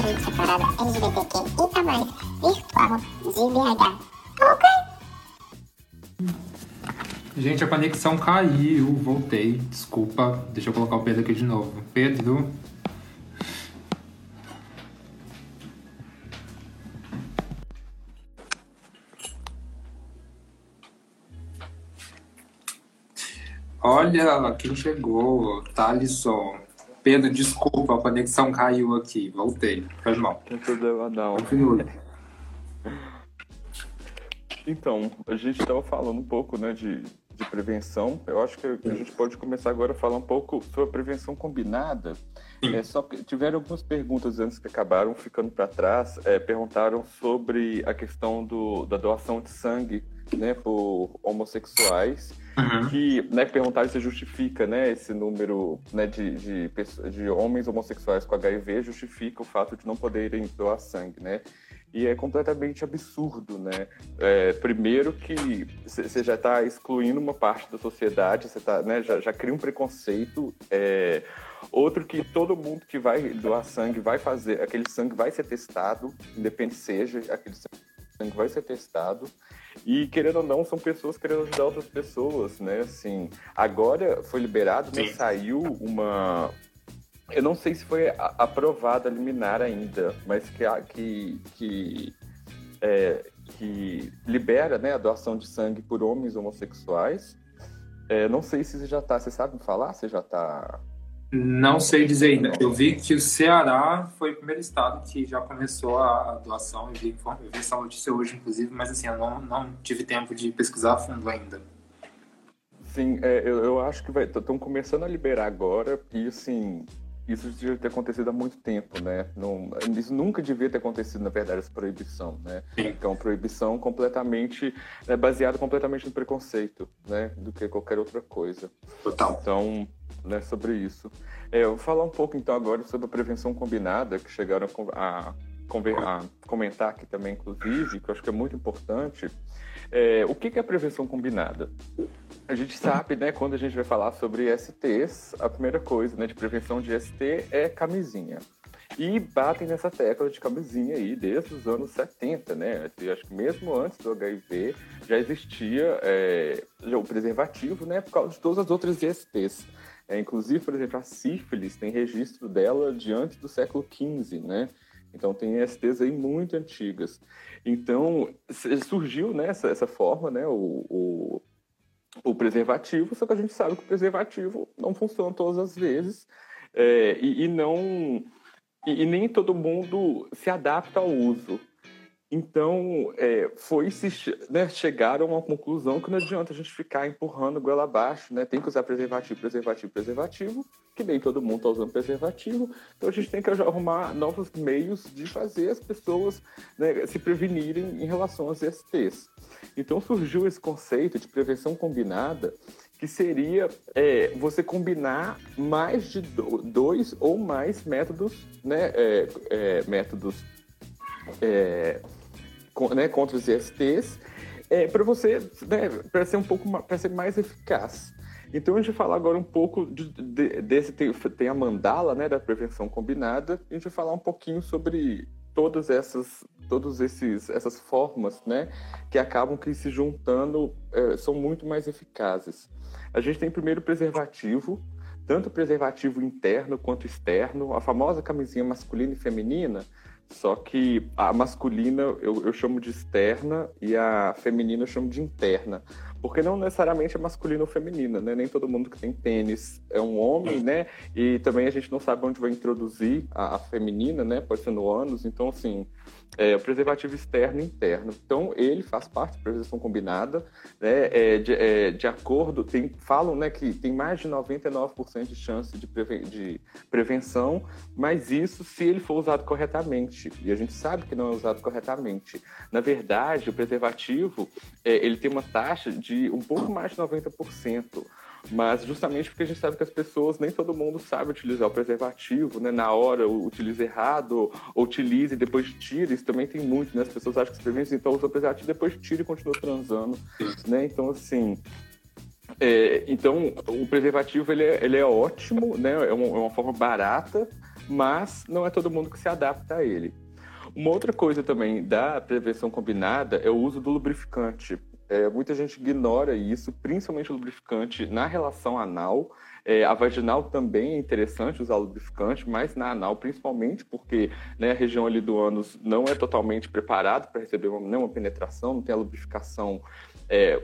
direito separado LGBTQIA+, virtual de BH. Ok? Gente, a conexão caiu, voltei. Desculpa, deixa eu colocar o Pedro aqui de novo. Pedro. Olha quem chegou, Thalisson. Pedro, desculpa, a conexão caiu aqui. Voltei. Foi mal. Não tem problema não. Continue. Então, a gente estava falando um pouco né, de, de prevenção. Eu acho que a gente pode começar agora a falar um pouco sobre a prevenção combinada. É, só que tiveram algumas perguntas antes que acabaram ficando para trás. É, perguntaram sobre a questão do, da doação de sangue né, por homossexuais. Uhum. Que né, perguntaram se justifica né, esse número né, de, de, de homens homossexuais com HIV, justifica o fato de não poderem doar sangue. Né? E é completamente absurdo, né? É, primeiro que você já está excluindo uma parte da sociedade, você tá, né, já, já cria um preconceito. é, outro que todo mundo que vai doar sangue vai fazer, aquele sangue vai ser testado, independente seja, aquele sangue vai ser testado. E querendo ou não, são pessoas querendo ajudar outras pessoas, né? Assim, agora foi liberado, né? Sim. Saiu uma, eu não sei se foi aprovada a liminar ainda, mas que, que, que, é, que libera né, a doação de sangue por homens homossexuais. É, não sei se já está, você sabe me falar? Você já está. Não sei dizer ainda. Eu vi que o Ceará foi o primeiro estado que já começou a doação. Eu vi, eu vi essa notícia hoje, inclusive, mas assim, eu não, não tive tempo de pesquisar a fundo ainda. Sim, é, eu, eu acho que estão começando a liberar agora, e assim, isso devia ter acontecido há muito tempo, né? Não, isso nunca devia ter acontecido, na verdade, essa proibição, né? Uma proibição completamente, é, baseada completamente no preconceito, né? Do que qualquer outra coisa. Total. Então, né, sobre isso. É, eu vou falar um pouco então agora sobre a prevenção combinada, que chegaram a, a a comentar aqui também, inclusive, que eu acho que é muito importante. É, o que é prevenção combinada? A gente sabe, né, quando a gente vai falar sobre STs, a primeira coisa né, de prevenção de ST é camisinha. E batem nessa tecla de camisinha aí desde os anos 70, né? Eu acho que mesmo antes do HIV já existia é, o preservativo, né? Por causa de todas as outras ISTs. É, inclusive, por exemplo, a sífilis tem registro dela de antes do século XV, né? Então tem ISTs aí muito antigas. Então surgiu né, essa, essa forma, né? O, o, o preservativo, só que a gente sabe que o preservativo não funciona todas as vezes é, e, e não e, e nem todo mundo se adapta ao uso. Então, é, foi se né, chegaram a uma conclusão que não adianta a gente ficar empurrando goela abaixo, né? Tem que usar preservativo, preservativo, preservativo, que nem todo mundo está usando preservativo. Então, a gente tem que arrumar novos meios de fazer as pessoas né, se prevenirem em relação às STs. Então, surgiu esse conceito de prevenção combinada, que seria é, você combinar mais de do- dois ou mais métodos, né, é, é, métodos é, né, contra os ISTs, é, para você, né, para ser um pouco para ser mais eficaz. Então a gente vai falar agora um pouco de- de- desse tem, tem a mandala, né, da prevenção combinada. A gente vai falar um pouquinho sobre todas essas todos esses essas formas, né, que acabam que se juntando é, são muito mais eficazes. A gente tem primeiro o preservativo, tanto preservativo interno quanto externo, a famosa camisinha masculina e feminina, só que a masculina eu, eu chamo de externa e a feminina eu chamo de interna. Porque não necessariamente é masculina ou feminina, né? Nem todo mundo que tem pênis é um homem, né? E também a gente não sabe onde vai introduzir a, a feminina, né? Pode ser no ânus. Então, assim, é preservativo externo e interno. Então, ele faz parte da prevenção combinada, né? É, de, é, de acordo, tem, falam né, que tem mais de 99% de chance de, preven- de prevenção, mas isso se ele for usado corretamente. E a gente sabe que não é usado corretamente. Na verdade, o preservativo é, ele tem uma taxa de um pouco mais de 90%. Mas justamente porque a gente sabe que as pessoas, nem todo mundo sabe utilizar o preservativo, né? Na hora, utiliza errado, ou utiliza e depois tira. Isso também tem muito, né? As pessoas acham que previne, então usa o preservativo, depois tira e continua transando, né? Então, assim, é, então, o preservativo ele é, ele é ótimo, né? É uma, é uma forma barata, mas não é todo mundo que se adapta a ele. Uma outra coisa também da prevenção combinada é o uso do lubrificante. É, muita gente ignora isso, principalmente o lubrificante na relação anal. É, a vaginal também é interessante usar lubrificante, mas na anal principalmente, porque né, a região ali do ânus não é totalmente preparada para receber uma, nenhuma penetração, não tem a lubrificação é,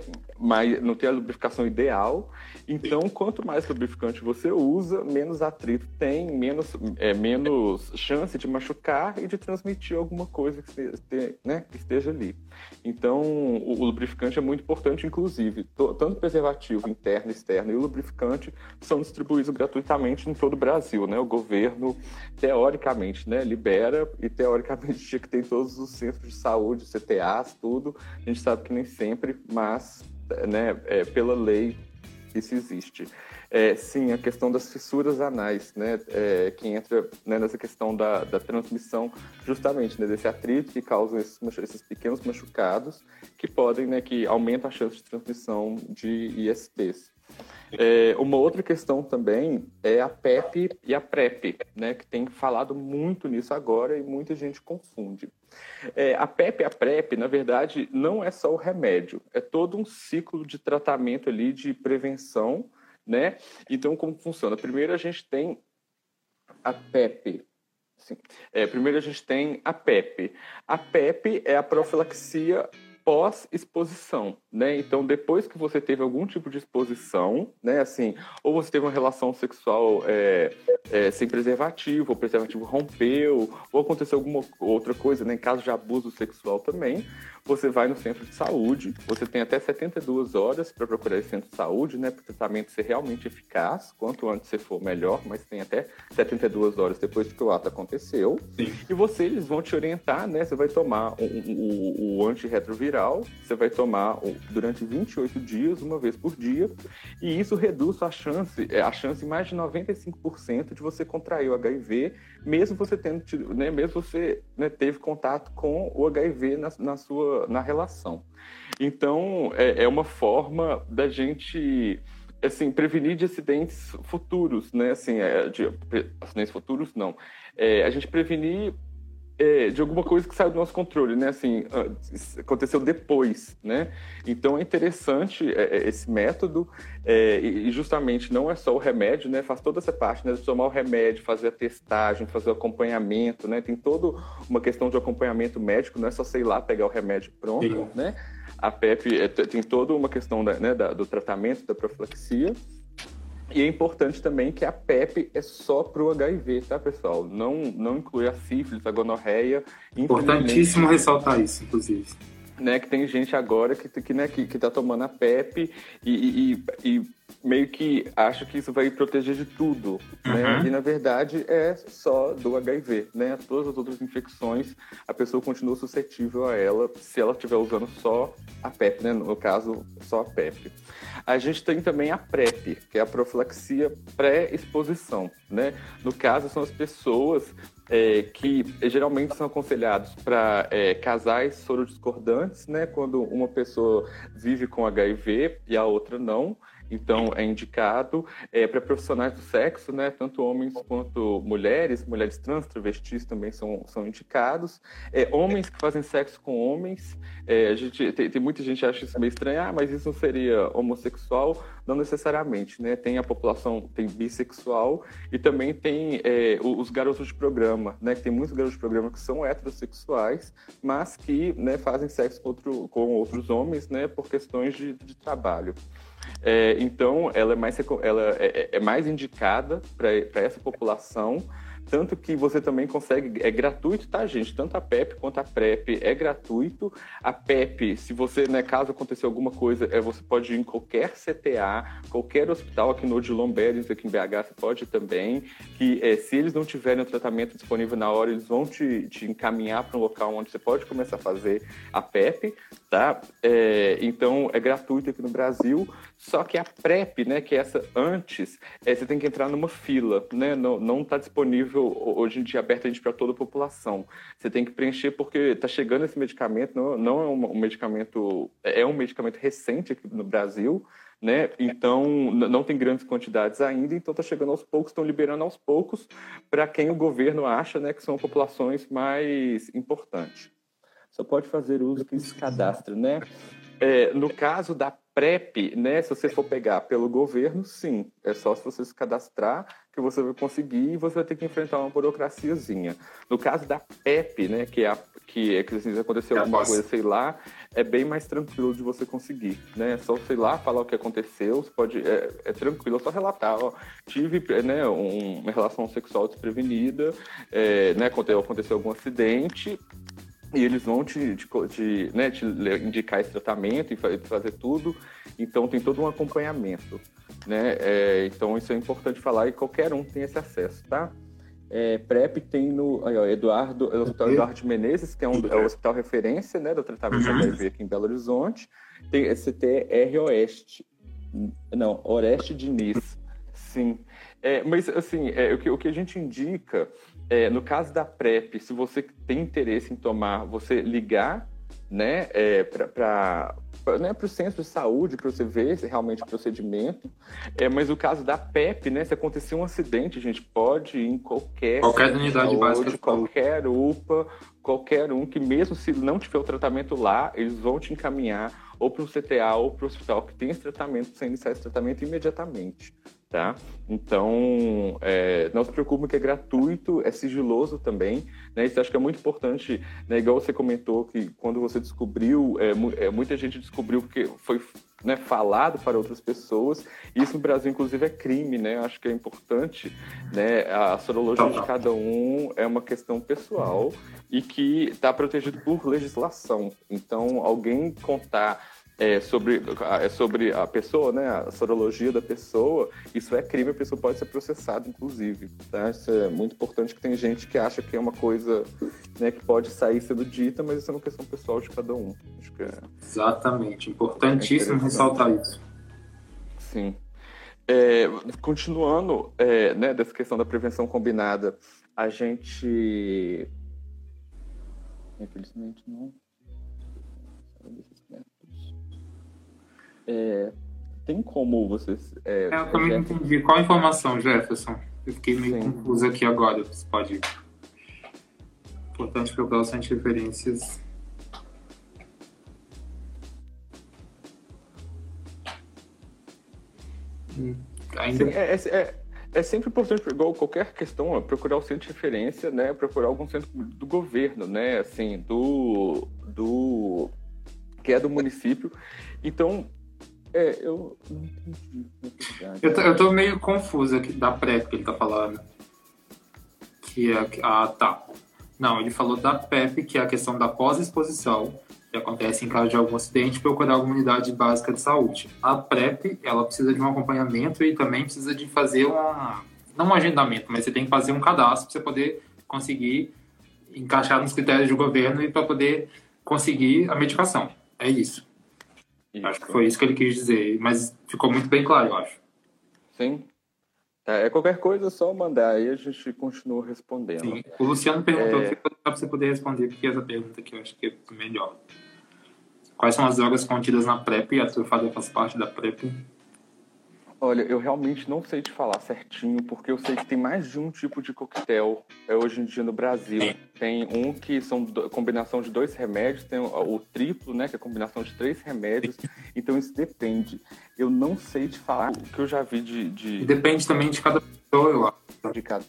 não tem a lubrificação ideal. Então, quanto mais lubrificante você usa, menos atrito tem, menos, é, menos chance de machucar e de transmitir alguma coisa que, esteja, né, que esteja ali. Então, o, o, lubrificante é muito importante, inclusive, tanto preservativo interno externo e o lubrificante são distribuídos gratuitamente em todo o Brasil. Né? O governo, teoricamente, né, libera e, teoricamente, tinha que ter todos os centros de saúde, CTAs, tudo. A gente sabe que nem sempre, mas né, é, pela lei isso existe. É, sim, a questão das fissuras anais, né, é, que entra né, nessa questão da, da transmissão justamente né, desse atrito que causa esses, esses, pequenos machucados que podem, né, que aumentam a chance de transmissão de ISTs. É, uma outra questão também é a PEP e a PrEP, né, que tem falado muito nisso agora e muita gente confunde. É, a PEP e a PrEP, na verdade, não é só o remédio, é todo um ciclo de tratamento ali de prevenção, né? Então, como funciona? Primeiro a gente tem a PEP, é, primeiro a gente tem a PEP. A PEP é a profilaxia pós-exposição, né? Então, depois que você teve algum tipo de exposição, né? Assim, ou você teve uma relação sexual é, é, sem preservativo, ou o preservativo rompeu, ou aconteceu alguma outra coisa, né? Em caso de abuso sexual também, você vai no centro de saúde, você tem até 72 horas para procurar esse centro de saúde, né? Para o tratamento ser realmente eficaz, quanto antes você for, melhor, mas tem até 72 horas depois que o ato aconteceu. Sim. E você, eles vão te orientar, né? Você vai tomar o, o, o antirretroviral, você vai tomar durante 28 dias, uma vez por dia, e isso reduz a chance, é, a chance mais de 95% de você contrair o HIV, mesmo você tendo, né? Mesmo você né, teve contato com o HIV na, na sua na relação. Então, é, é uma forma da gente assim prevenir de acidentes futuros, né? Assim, é, de acidentes futuros não. É, a gente prevenir é, de alguma coisa que saiu do nosso controle, né? Assim, aconteceu depois, né? Então é interessante é, é, esse método é, e justamente não é só o remédio, né? Faz toda essa parte, né? De tomar o remédio, fazer a testagem, fazer o acompanhamento, né? Tem toda uma questão de acompanhamento médico, não é só sei lá pegar o remédio pronto, Sim. né? A PEP é, tem toda uma questão da, né, da, do tratamento da profilaxia e é importante também que a PEP é só para o HIV, tá, pessoal? Não, não inclui a sífilis, a gonorreia. Importantíssimo ressaltar isso, inclusive. Né, que tem gente agora que, que, né, que, que tá tomando a PEP e, e, e meio que acha que isso vai proteger de tudo, né? uhum. E na verdade é só do HIV, né? Todas as outras infecções, a pessoa continua suscetível a ela se ela estiver usando só a PEP, né? No caso, só a PEP. A gente tem também a PrEP, que é a profilaxia pré-exposição, né? No caso, são as pessoas é, que geralmente são aconselhados para é, casais sorodiscordantes, né? Quando uma pessoa vive com HIV e a outra não. Então, é indicado é, para profissionais do sexo, né? Tanto homens quanto mulheres, mulheres trans, travestis também são, são indicados. É, homens que fazem sexo com homens, é, a gente, tem, tem, muita gente que acha isso meio estranho, ah, mas isso não seria homossexual? Não necessariamente, né? Tem a população, tem bissexual e também tem é, os garotos de programa, né? Tem muitos garotos de programa que são heterossexuais, mas que né, fazem sexo com, outro, com outros homens, né? Por questões de, de trabalho. É, então, ela é mais, ela é, é, é mais indicada para essa população tanto que você também consegue, é gratuito, tá, gente? Tanto a PEP quanto a PrEP é gratuito. A PEP, se você, né, caso aconteça alguma coisa, é, você pode ir em qualquer CTA, qualquer hospital aqui no Odilon Berens, aqui em BH, você pode também. Que é, se eles não tiverem o tratamento disponível na hora, eles vão te, te encaminhar para um local onde você pode começar a fazer a PEP, tá? É, então, é gratuito aqui no Brasil. Só que a PrEP, né, que é essa antes, é, você tem que entrar numa fila, né? Não, não tá disponível hoje em dia abertamente para toda a população. Você tem que preencher porque está chegando esse medicamento, não, não é um, um medicamento, é um medicamento recente aqui no Brasil, né? Então não tem grandes quantidades ainda, então está chegando aos poucos, estão liberando aos poucos para quem o governo acha, né, que são populações mais importantes. Só pode fazer uso que se cadastra, né? É, no caso da PrEP, né, se você for pegar pelo governo, sim, é só se você se cadastrar que você vai conseguir e você vai ter que enfrentar uma burocraciazinha. No caso da PEP, né, que é a, que, é que se aconteceu alguma coisa, sei lá, é bem mais tranquilo de você conseguir, né? É só, sei lá, falar o que aconteceu, você pode, é, é tranquilo, é só relatar, ó, tive, né, um, uma relação sexual desprevenida, é, né, aconteceu, aconteceu algum acidente, e eles vão te, te, te, né, te indicar esse tratamento e fazer tudo. Então tem todo um acompanhamento, né? É, então isso é importante falar e qualquer um tem esse acesso, tá? É, PrEP tem no aí, ó, Eduardo, é o Hospital Eduardo de Menezes, que é, um, é o hospital referência né, do tratamento uhum. HIV aqui em Belo Horizonte. Tem CTR Oeste, não, Oreste Diniz, sim. É, mas assim, é, o, que, o que a gente indica é, no caso da PrEP, se você tem interesse em tomar, você ligar né, é, para né, o centro de saúde para você ver se realmente o procedimento. É, mas o caso da PEP, né, se acontecer um acidente, a gente pode ir em qualquer, qualquer unidade saúde, básica, qualquer UPA, qualquer um que mesmo se não tiver o tratamento lá, eles vão te encaminhar ou para o CTA ou para o hospital que tem esse tratamento, sem iniciar esse tratamento imediatamente tá? Então, é, não se preocupe que é gratuito, é sigiloso também, né? Isso acho que é muito importante, né? Igual você comentou que quando você descobriu, é, é muita gente descobriu porque foi né, falado para outras pessoas. Isso no Brasil, inclusive, é crime, né? Acho que é importante, né? A sorologia de cada um é uma questão pessoal e que está protegido por legislação. Então, alguém contar é, sobre, é sobre a pessoa, né, a sorologia da pessoa, isso é crime, a pessoa pode ser processada, inclusive. Tá? Isso é muito importante que tem gente que acha que é uma coisa né, que pode sair sendo dita, mas isso é uma questão pessoal de cada um. É... Exatamente, importantíssimo é ressaltar isso. Sim. É, continuando é, né, dessa questão da prevenção combinada, a gente. Infelizmente não. É, tem como vocês. É, é eu também não entendi. Qual a informação, Jefferson? Eu fiquei meio Sim. confuso aqui agora. Você pode. Importante procurar as referências. Hum, ainda... Sim, é, é, é, é, sempre importante, igual qualquer questão, procurar o centro de referência, né? Procurar algum centro do governo, né? Assim, do, do que é do município. Então, é, eu não entendi. Eu tô, eu tô meio confuso aqui da PrEP que ele tá falando. Que é. Ah, tá. Não, ele falou da PEP, que é a questão da pós-exposição, que acontece em caso de algum acidente, procurar alguma unidade básica de saúde. A PrEP, ela precisa de um acompanhamento e também precisa de fazer um. Não um agendamento, mas você tem que fazer um cadastro para você poder conseguir encaixar nos critérios do governo e para poder conseguir a medicação. É isso. Isso. Acho que foi isso que ele quis dizer, mas ficou muito bem claro, eu acho. Sim. É, qualquer coisa, é só mandar aí a gente continua respondendo. Sim. O Luciano perguntou é... para você poder responder, porque essa pergunta aqui eu acho que é melhor. Quais são as drogas contidas na PrEP? A trufada faz parte da PrEP? Olha, eu realmente não sei te falar certinho, porque eu sei que tem mais de um tipo de coquetel é, hoje em dia no Brasil. Tem um que são combinação de dois remédios, tem o, o, triplo, né, que é a combinação de três remédios. Então isso depende. Eu não sei te falar o que eu já vi de. de... Depende também de cada pessoa, eu acho. De cada.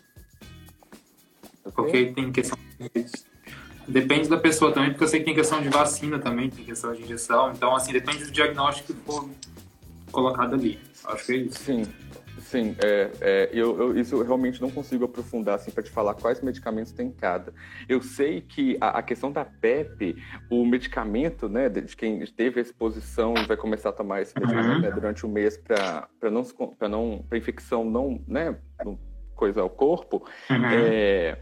Porque tem questão. Depende da pessoa também, porque eu sei que tem questão de vacina também, tem questão de injeção. Então, assim, depende do diagnóstico que for colocado ali. Acho que é isso. Sim, sim. É, é, eu, eu, isso eu realmente não consigo aprofundar assim, para te falar quais medicamentos tem cada. Eu sei que a, a, questão da PEP, o medicamento, né, de quem teve a exposição e vai começar a tomar esse medicamento uhum. né, durante o mês para não para não infecção não, né, coisa ao corpo, uhum. é,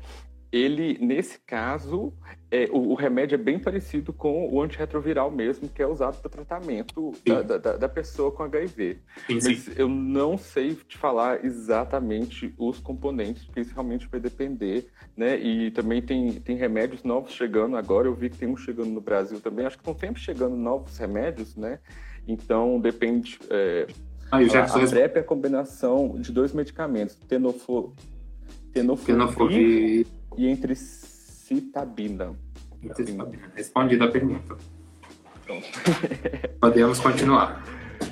ele, nesse caso, é, o, o, remédio é bem parecido com o antirretroviral mesmo, que é usado para tratamento da, da, da, pessoa com HIV. Sim, sim. Mas eu não sei te falar exatamente os componentes, porque isso realmente vai depender, né? E também tem, tem remédios novos chegando agora, eu vi que tem um chegando no Brasil também, acho que estão sempre chegando novos remédios, né? Então, depende... É, ah, a, a PrEP é a combinação de dois medicamentos, tenofo, tenofovir e entre citabina. Respondida a pergunta. Pronto. Podemos continuar.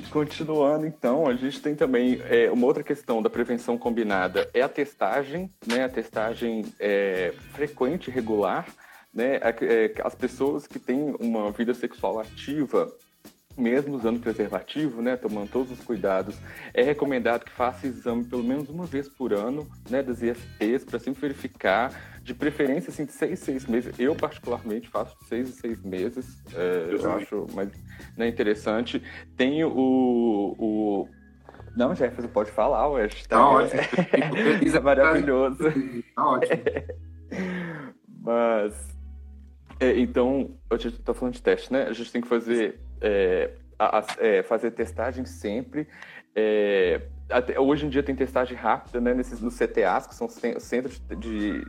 Continuando, então, a gente tem também é, uma outra questão da prevenção combinada é a testagem, né? A testagem é, frequente regular, né? É, as pessoas que têm uma vida sexual ativa mesmo usando preservativo, né, tomando todos os cuidados, é recomendado que faça exame pelo menos uma vez por ano, né, das ISTs, para sempre verificar, de preferência, assim, de seis, seis meses. Eu, particularmente, faço de seis em seis meses, é, eu, eu acho mais né, interessante. Tenho o, o... Não, Jefferson, pode falar, ué. Tá, tá ótimo. é maravilhoso. Tá ótimo. Mas... É, então, eu estou falando de teste, né? A gente tem que fazer é, a, é, fazer testagem sempre. É, até, hoje em dia tem testagem rápida, né, nesses, nos CTAs, que são centros de,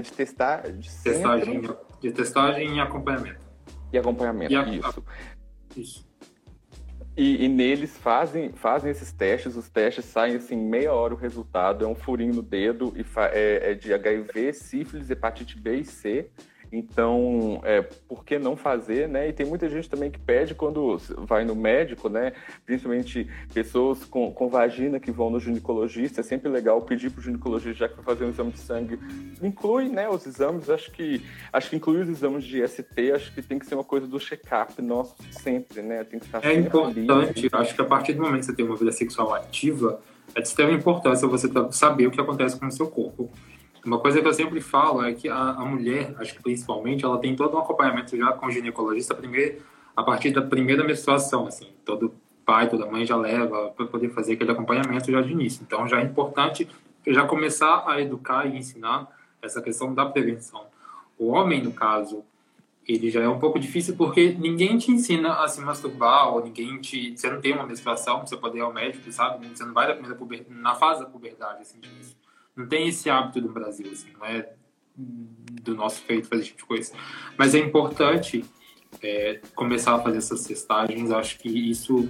de testar... De, testagem, de testagem e acompanhamento. E acompanhamento, e a, isso. A, isso. E, e, neles fazem, fazem esses testes, os testes saem assim, meia hora o resultado, é um furinho no dedo, e é, é de HIV, sífilis, hepatite B e C, então, é, por que não fazer, né? E tem muita gente também que pede quando vai no médico, né? Principalmente pessoas com, com vagina que vão no ginecologista. É sempre legal pedir para o ginecologista, já que vai fazer um exame de sangue, inclui, né, os exames. Acho que acho que inclui os exames de ST. Acho que tem que ser uma coisa do check-up nosso sempre, né? Tem que estar é importante. Acho que a partir do momento que você tem uma vida sexual ativa, é de extrema importância você saber o que acontece com o seu corpo uma coisa que eu sempre falo é que a, a, mulher, acho que principalmente, ela tem todo um acompanhamento já com o ginecologista primeiro, a partir da primeira menstruação, assim, todo pai, toda mãe já leva para poder fazer aquele acompanhamento já de início. Então já é importante já começar a educar e ensinar essa questão da prevenção. O homem, no caso, ele já é um pouco difícil porque ninguém te ensina a se masturbar ou ninguém te você não tem uma menstruação você pode ir ao médico sabe você não vai na primeira puber, na fase da puberdade assim de início não tem esse hábito no Brasil, assim, não é do nosso feito fazer esse tipo de coisa. Mas é importante é, começar a fazer essas testagens. Acho que isso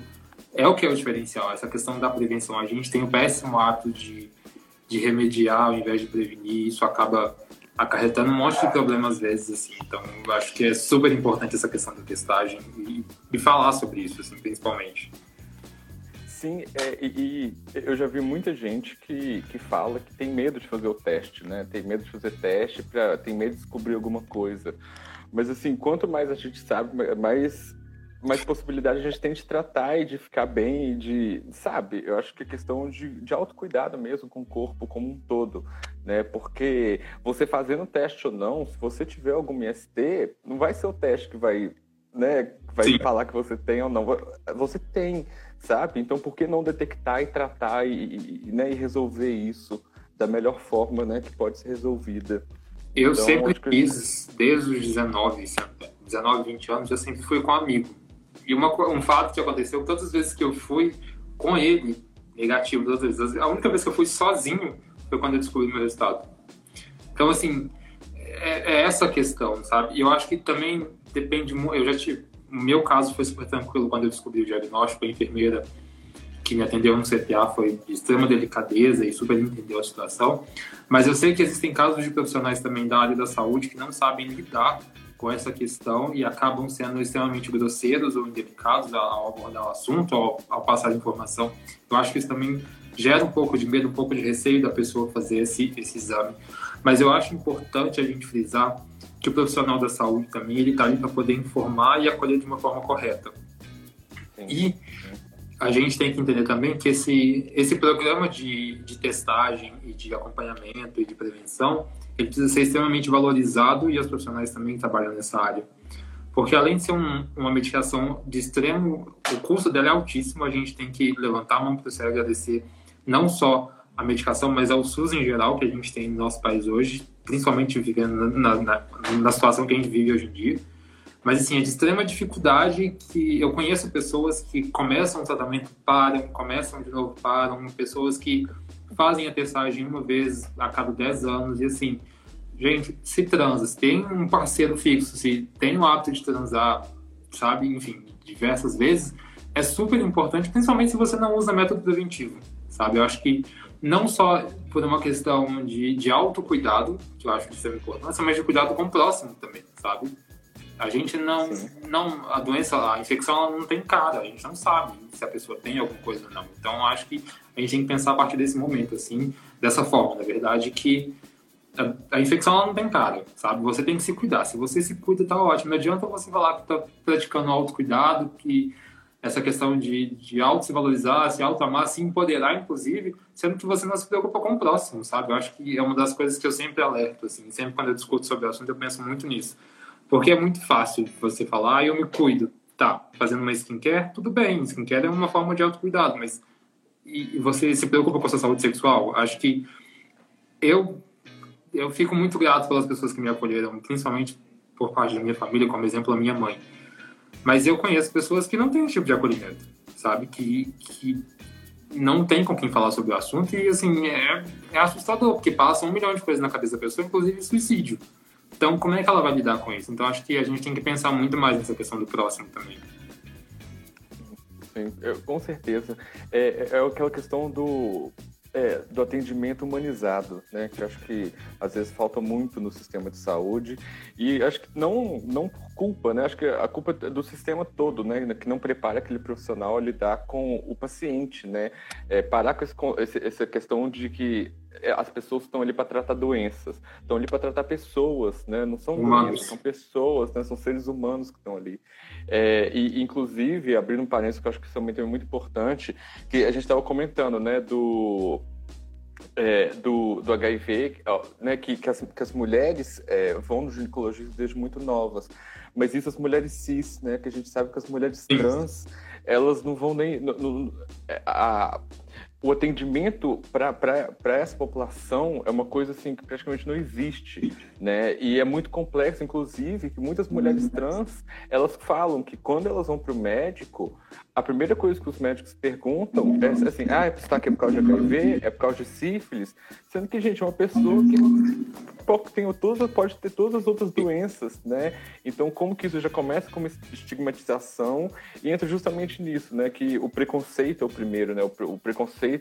é o que é o diferencial, essa questão da prevenção. A gente tem o péssimo hábito de, de remediar ao invés de prevenir, isso acaba acarretando um monte de problemas às vezes, assim. Então, acho que é super importante essa questão da testagem e, e falar sobre isso, assim, principalmente. Sim, é, e, e, eu já vi muita gente que, que fala que tem medo de fazer o teste, né? Tem medo de fazer teste, pra, tem medo de descobrir alguma coisa. Mas, assim, quanto mais a gente sabe, mais, mais possibilidade a gente tem de tratar e de ficar bem e de, sabe? Eu acho que é questão de, de autocuidado mesmo com o corpo como um todo, né? Porque você fazendo teste ou não, se você tiver algum IST, não vai ser o teste que vai, né? Vai Sim. falar que você tem ou não. Você tem sabe? Então, por que não detectar e tratar e, e, né, e resolver isso da melhor forma né, que pode ser resolvida? Eu então, sempre quis, desde os 19, 19, 20 anos, eu sempre fui com um amigo. E uma, um fato que aconteceu, todas as vezes que eu fui com ele, negativo, todas as vezes, a única vez que eu fui sozinho foi quando eu descobri meu resultado. Então, assim, é, é essa questão, sabe? E eu acho que também depende muito. Eu já tive no meu caso foi super tranquilo quando eu descobri o diagnóstico. A enfermeira que me atendeu no CTA foi de extrema delicadeza e super entendeu a situação. Mas eu sei que existem casos de profissionais também da área da saúde que não sabem lidar com essa questão e acabam sendo extremamente grosseiros ou indelicados ao abordar o assunto, ao, ao passar informação. Eu acho que isso também gera um pouco de medo, um pouco de receio da pessoa fazer esse, esse exame. Mas eu acho importante a gente frisar que o profissional da saúde também ele está ali para poder informar e acolher de uma forma correta. E a gente tem que entender também que esse, esse programa de, de testagem e de acompanhamento e de prevenção ele precisa ser extremamente valorizado e os profissionais também trabalham nessa área. Porque além de ser um, uma medicação de extremo, o custo dela é altíssimo, a gente tem que levantar a mão para o céu agradecer não só a medicação, mas ao SUS em geral que a gente tem no nosso país hoje, principalmente vivendo na, na, na situação que a gente vive hoje em dia. Mas, assim, é de extrema dificuldade que eu conheço pessoas que começam o tratamento, param, começam de novo, param, pessoas que fazem a testagem uma vez a cada 10 anos, e assim, gente, se transa, se tem um parceiro fixo, se tem o hábito de transar, sabe, enfim, diversas vezes, é super importante, principalmente se você não usa método preventivo, sabe? Eu acho que não só por uma questão de, de autocuidado, que eu acho que isso é importante, mas de cuidado com o próximo também, sabe? A gente não, não a doença, a infecção ela não tem cara, a gente não sabe se a pessoa tem alguma coisa ou não. Então acho que a gente tem que pensar a partir desse momento, assim, dessa forma, na verdade, que a, a infecção ela não tem cara, sabe? Você tem que se cuidar. Se você se cuida, tá ótimo. Não adianta você falar que tá praticando autocuidado, que essa questão de, de auto se valorizar, se auto amar, se empoderar, inclusive, sendo que você não se preocupa com o próximo, sabe? Eu acho que é uma das coisas que eu sempre alerto, assim, sempre quando eu discuto sobre o assunto, eu penso muito nisso. Porque é muito fácil você falar, ah, eu me cuido. Tá, fazendo uma skincare, tudo bem, skincare é uma forma de autocuidado, mas e, você se preocupa com a sua saúde sexual? Acho que eu eu fico muito grato pelas pessoas que me acolheram, principalmente por parte da minha família, como exemplo a minha mãe mas eu conheço pessoas que não têm esse tipo de acolhimento, sabe? Que, que não tem com quem falar sobre o assunto e, assim, é, é assustador, porque passa um milhão de coisas na cabeça da pessoa, inclusive suicídio. Então, como é que ela vai lidar com isso? Então, acho que a gente tem que pensar muito mais nessa questão do próximo também. Sim, eu, com certeza. É, é, é aquela questão do é, do atendimento humanizado, né? Que acho que às vezes falta muito no sistema de saúde e acho que não não por culpa, né? Acho que a culpa é do sistema todo, né? Que não prepara aquele profissional a lidar com o paciente, né? É, parar com esse, essa questão de que é, as pessoas estão ali para tratar doenças, estão ali para tratar pessoas, né? Não são humanos. doenças, são pessoas, né? São seres humanos que estão ali. É, e inclusive abrindo um parênteses que eu acho que isso também é muito importante, que a gente estava comentando, né? Do é, do, do HIV, né, que, que, as, que as mulheres é, vão no ginecologista desde muito novas. Mas isso as mulheres cis, né, que a gente sabe que as mulheres trans, elas não vão nem... No, no, é, a, o atendimento para essa população é uma coisa assim que praticamente não existe, né? E é muito complexo, inclusive, que muitas mulheres trans elas falam que quando elas vão para o médico, a primeira coisa que os médicos perguntam é assim: ah, você está aqui por causa de HIV? É por causa de sífilis? Sendo que, gente, é uma pessoa que tem todas, pode ter todas as outras doenças, né? Então, como que isso já começa com uma estigmatização e entra justamente nisso, né? Que o preconceito é o primeiro, né? O, preconceito,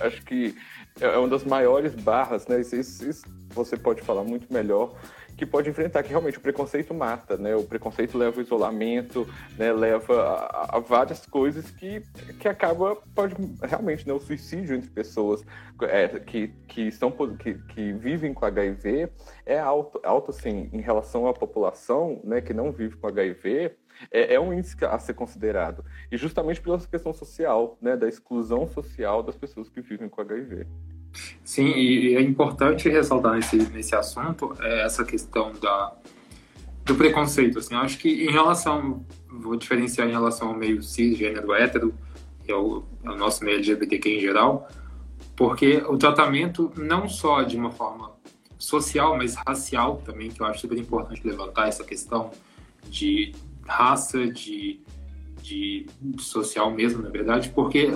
acho que é uma das maiores barras, né? Isso, isso, isso você pode falar muito melhor que pode enfrentar, que realmente o preconceito mata, né? O preconceito leva ao isolamento, né? Leva a, a várias coisas que, que acaba, pode realmente, né? O suicídio entre pessoas é, que, que, são, que, que vivem com HIV é alto, alto, assim, em relação à população, né? Que não vive com HIV, é, é, um índice a ser considerado. E justamente pela questão social, né, da exclusão social das pessoas que vivem com HIV. Sim, e é importante ressaltar nesse, nesse assunto é essa questão da, do preconceito. Assim, acho que em relação, vou diferenciar em relação ao meio cisgênero hétero, que é o, é nosso meio LGBTQ em geral, porque o tratamento não só de uma forma social, mas racial também, que eu acho super importante levantar essa questão de raça, de, de social mesmo, na verdade, porque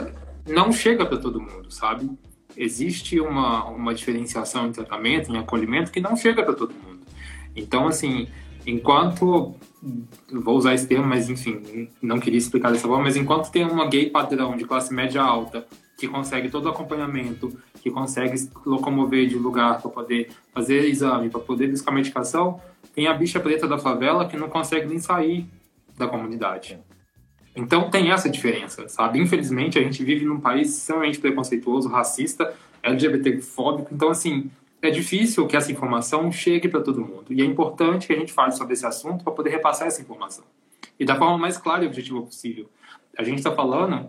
não chega para todo mundo, sabe? existe uma, uma diferenciação em tratamento, em acolhimento, que não chega para todo mundo. Então, assim, enquanto. Vou usar esse termo, mas enfim, não queria explicar dessa forma, mas enquanto tem uma gay padrão de classe média alta que consegue todo o acompanhamento, que consegue se locomover de lugar para poder fazer exame, para poder buscar medicação, tem a bicha preta da favela que não consegue nem sair da comunidade. Então tem essa diferença, sabe? Infelizmente a gente vive num país extremamente preconceituoso, racista, LGBTfóbico, então assim, é difícil que essa informação chegue para todo mundo. E é importante que a gente fale sobre esse assunto para poder repassar essa informação. E da forma mais clara e objetiva possível. A gente está falando,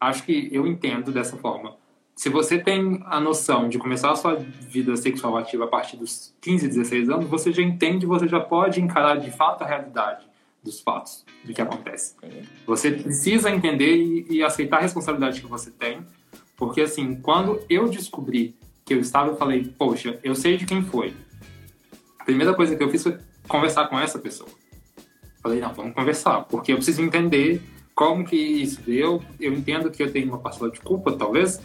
acho que eu entendo dessa forma. Se você tem a noção de começar a sua vida sexual ativa a partir dos 15, 16 anos, você já entende, você já pode encarar de fato a realidade dos fatos, do que acontece. Você precisa entender e, e, aceitar a responsabilidade que você tem, Porque, assim, quando eu descobri que eu estava, eu falei, poxa, eu sei de quem foi. A primeira coisa que eu fiz foi conversar com essa pessoa. Falei, não, vamos conversar, porque eu preciso entender como que isso deu. Eu entendo que eu tenho uma parcela de culpa, talvez,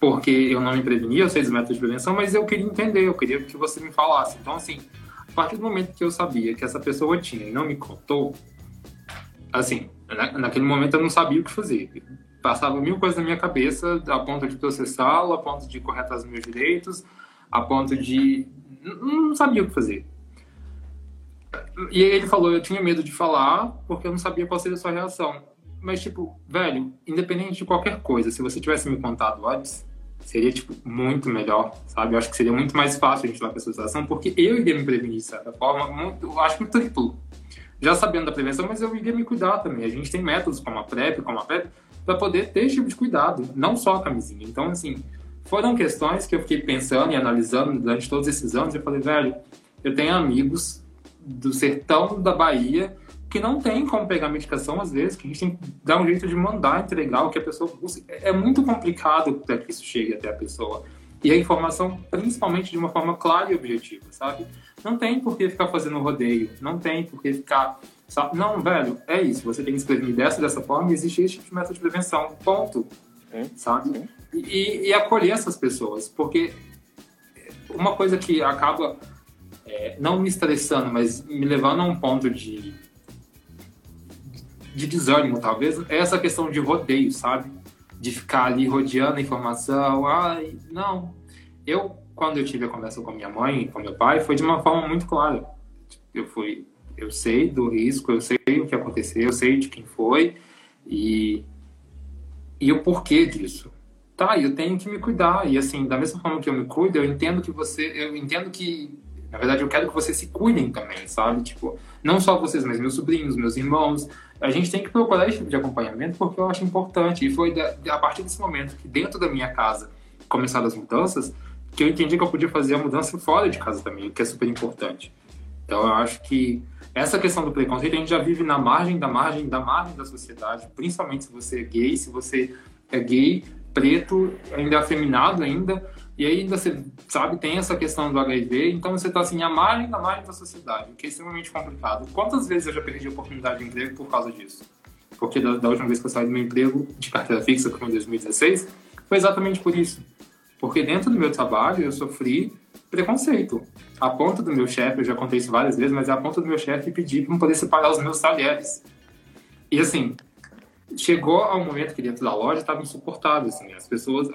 porque eu não me preveni, eu sei dos métodos de prevenção, mas eu queria entender, eu queria que você me falasse. Então, assim, a partir do momento que eu sabia que essa pessoa tinha e não me contou, assim, naquele momento eu não sabia o que fazer. Passava mil coisas na minha cabeça, a ponto de processá-lo, a ponto de correr atrás dos meus direitos, a ponto de. Não sabia o que fazer. E ele falou: eu tinha medo de falar porque eu não sabia qual seria a sua reação. Mas, tipo, velho, independente de qualquer coisa, se você tivesse me contado antes, seria, tipo, muito melhor, sabe? Eu acho que seria muito mais fácil a gente falar com essa situação, porque eu iria me prevenir de certa forma, muito, eu acho que triplo já sabendo da prevenção, mas eu iria me cuidar também. A gente tem métodos como a PrEP, como a PrEP, para poder ter esse tipo de cuidado, não só a camisinha. Então, assim, foram questões que eu fiquei pensando e analisando durante todos esses anos. Eu falei, velho, eu tenho amigos do sertão da Bahia que não tem como pegar medicação às vezes, que a gente tem que dar um jeito de mandar, entregar o que a pessoa busca. É muito complicado para que isso chegue até a pessoa. E a informação, principalmente de uma forma clara e objetiva, sabe? Não tem por que ficar fazendo rodeio, não tem por que ficar. Sabe? Não, velho, é isso. Você tem que se prevenir dessa dessa forma e existe esse tipo de método de prevenção. Ponto. Sim. Sabe? Sim. E, e, acolher essas pessoas, porque uma coisa que acaba é, não me estressando, mas me levando a um ponto de, de desânimo, talvez, é essa questão de rodeio, sabe? De ficar ali rodeando a informação. Ai, não. Eu quando eu tive a conversa com minha mãe com meu pai, foi de uma forma muito clara. Eu fui, eu sei do risco, eu sei o que aconteceu, eu sei de quem foi e e o porquê disso. Tá, eu tenho que me cuidar e assim, da mesma forma que eu me cuido, eu entendo que você, eu entendo que na verdade eu quero que vocês se cuidem também, sabe? Tipo, não só vocês, mas meus sobrinhos, meus irmãos. A gente tem que procurar esse tipo de acompanhamento porque eu acho importante. E foi a partir desse momento que dentro da minha casa começaram as mudanças, que eu entendi que eu podia fazer a mudança fora de casa também, o que é super importante. Então eu acho que essa questão do preconceito a gente já vive na margem da margem da margem da sociedade, principalmente se você é gay, se você é gay, preto, ainda afeminado ainda, e aí ainda você sabe, tem essa questão do HIV, então você está assim, à margem da margem da sociedade, o que é extremamente complicado. Quantas vezes eu já perdi a oportunidade de emprego por causa disso? Porque da, da última vez que eu saí do meu emprego de carteira fixa, que foi em 2016, foi exatamente por isso porque dentro do meu trabalho eu sofri preconceito. A ponta do meu chefe, eu já contei isso várias vezes, mas é a ponta do meu chefe pedir para poder separar os meus talheres. E assim, chegou ao momento que dentro da loja estava insuportável, assim, as pessoas,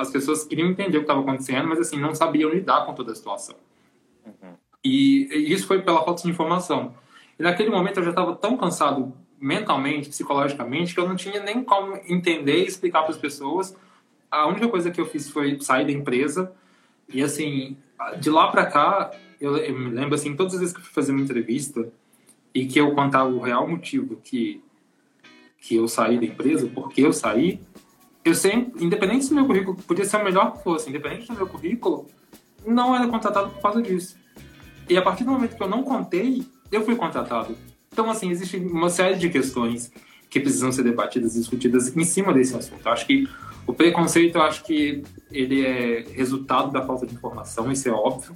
as pessoas queriam entender o que estava acontecendo, mas assim, não sabiam lidar com toda a situação. Uhum. E, e isso foi pela falta de informação. E naquele momento eu já estava tão cansado mentalmente, psicologicamente, que eu não tinha nem como entender e explicar para as pessoas a única coisa que eu fiz foi sair da empresa e assim de lá para cá eu, eu, me lembro assim todas as vezes que eu fui fazer uma entrevista e que eu contava o real motivo que que eu saí da empresa porque eu saí eu sempre independente se meu currículo podia ser o melhor que fosse independente do meu currículo não era contratado por causa disso. E a partir do momento que eu não contei eu fui contratado. Então assim existe uma série de questões que precisam ser debatidas e discutidas em cima desse assunto. Eu acho que o preconceito, eu acho que ele é resultado da falta de informação, isso é óbvio,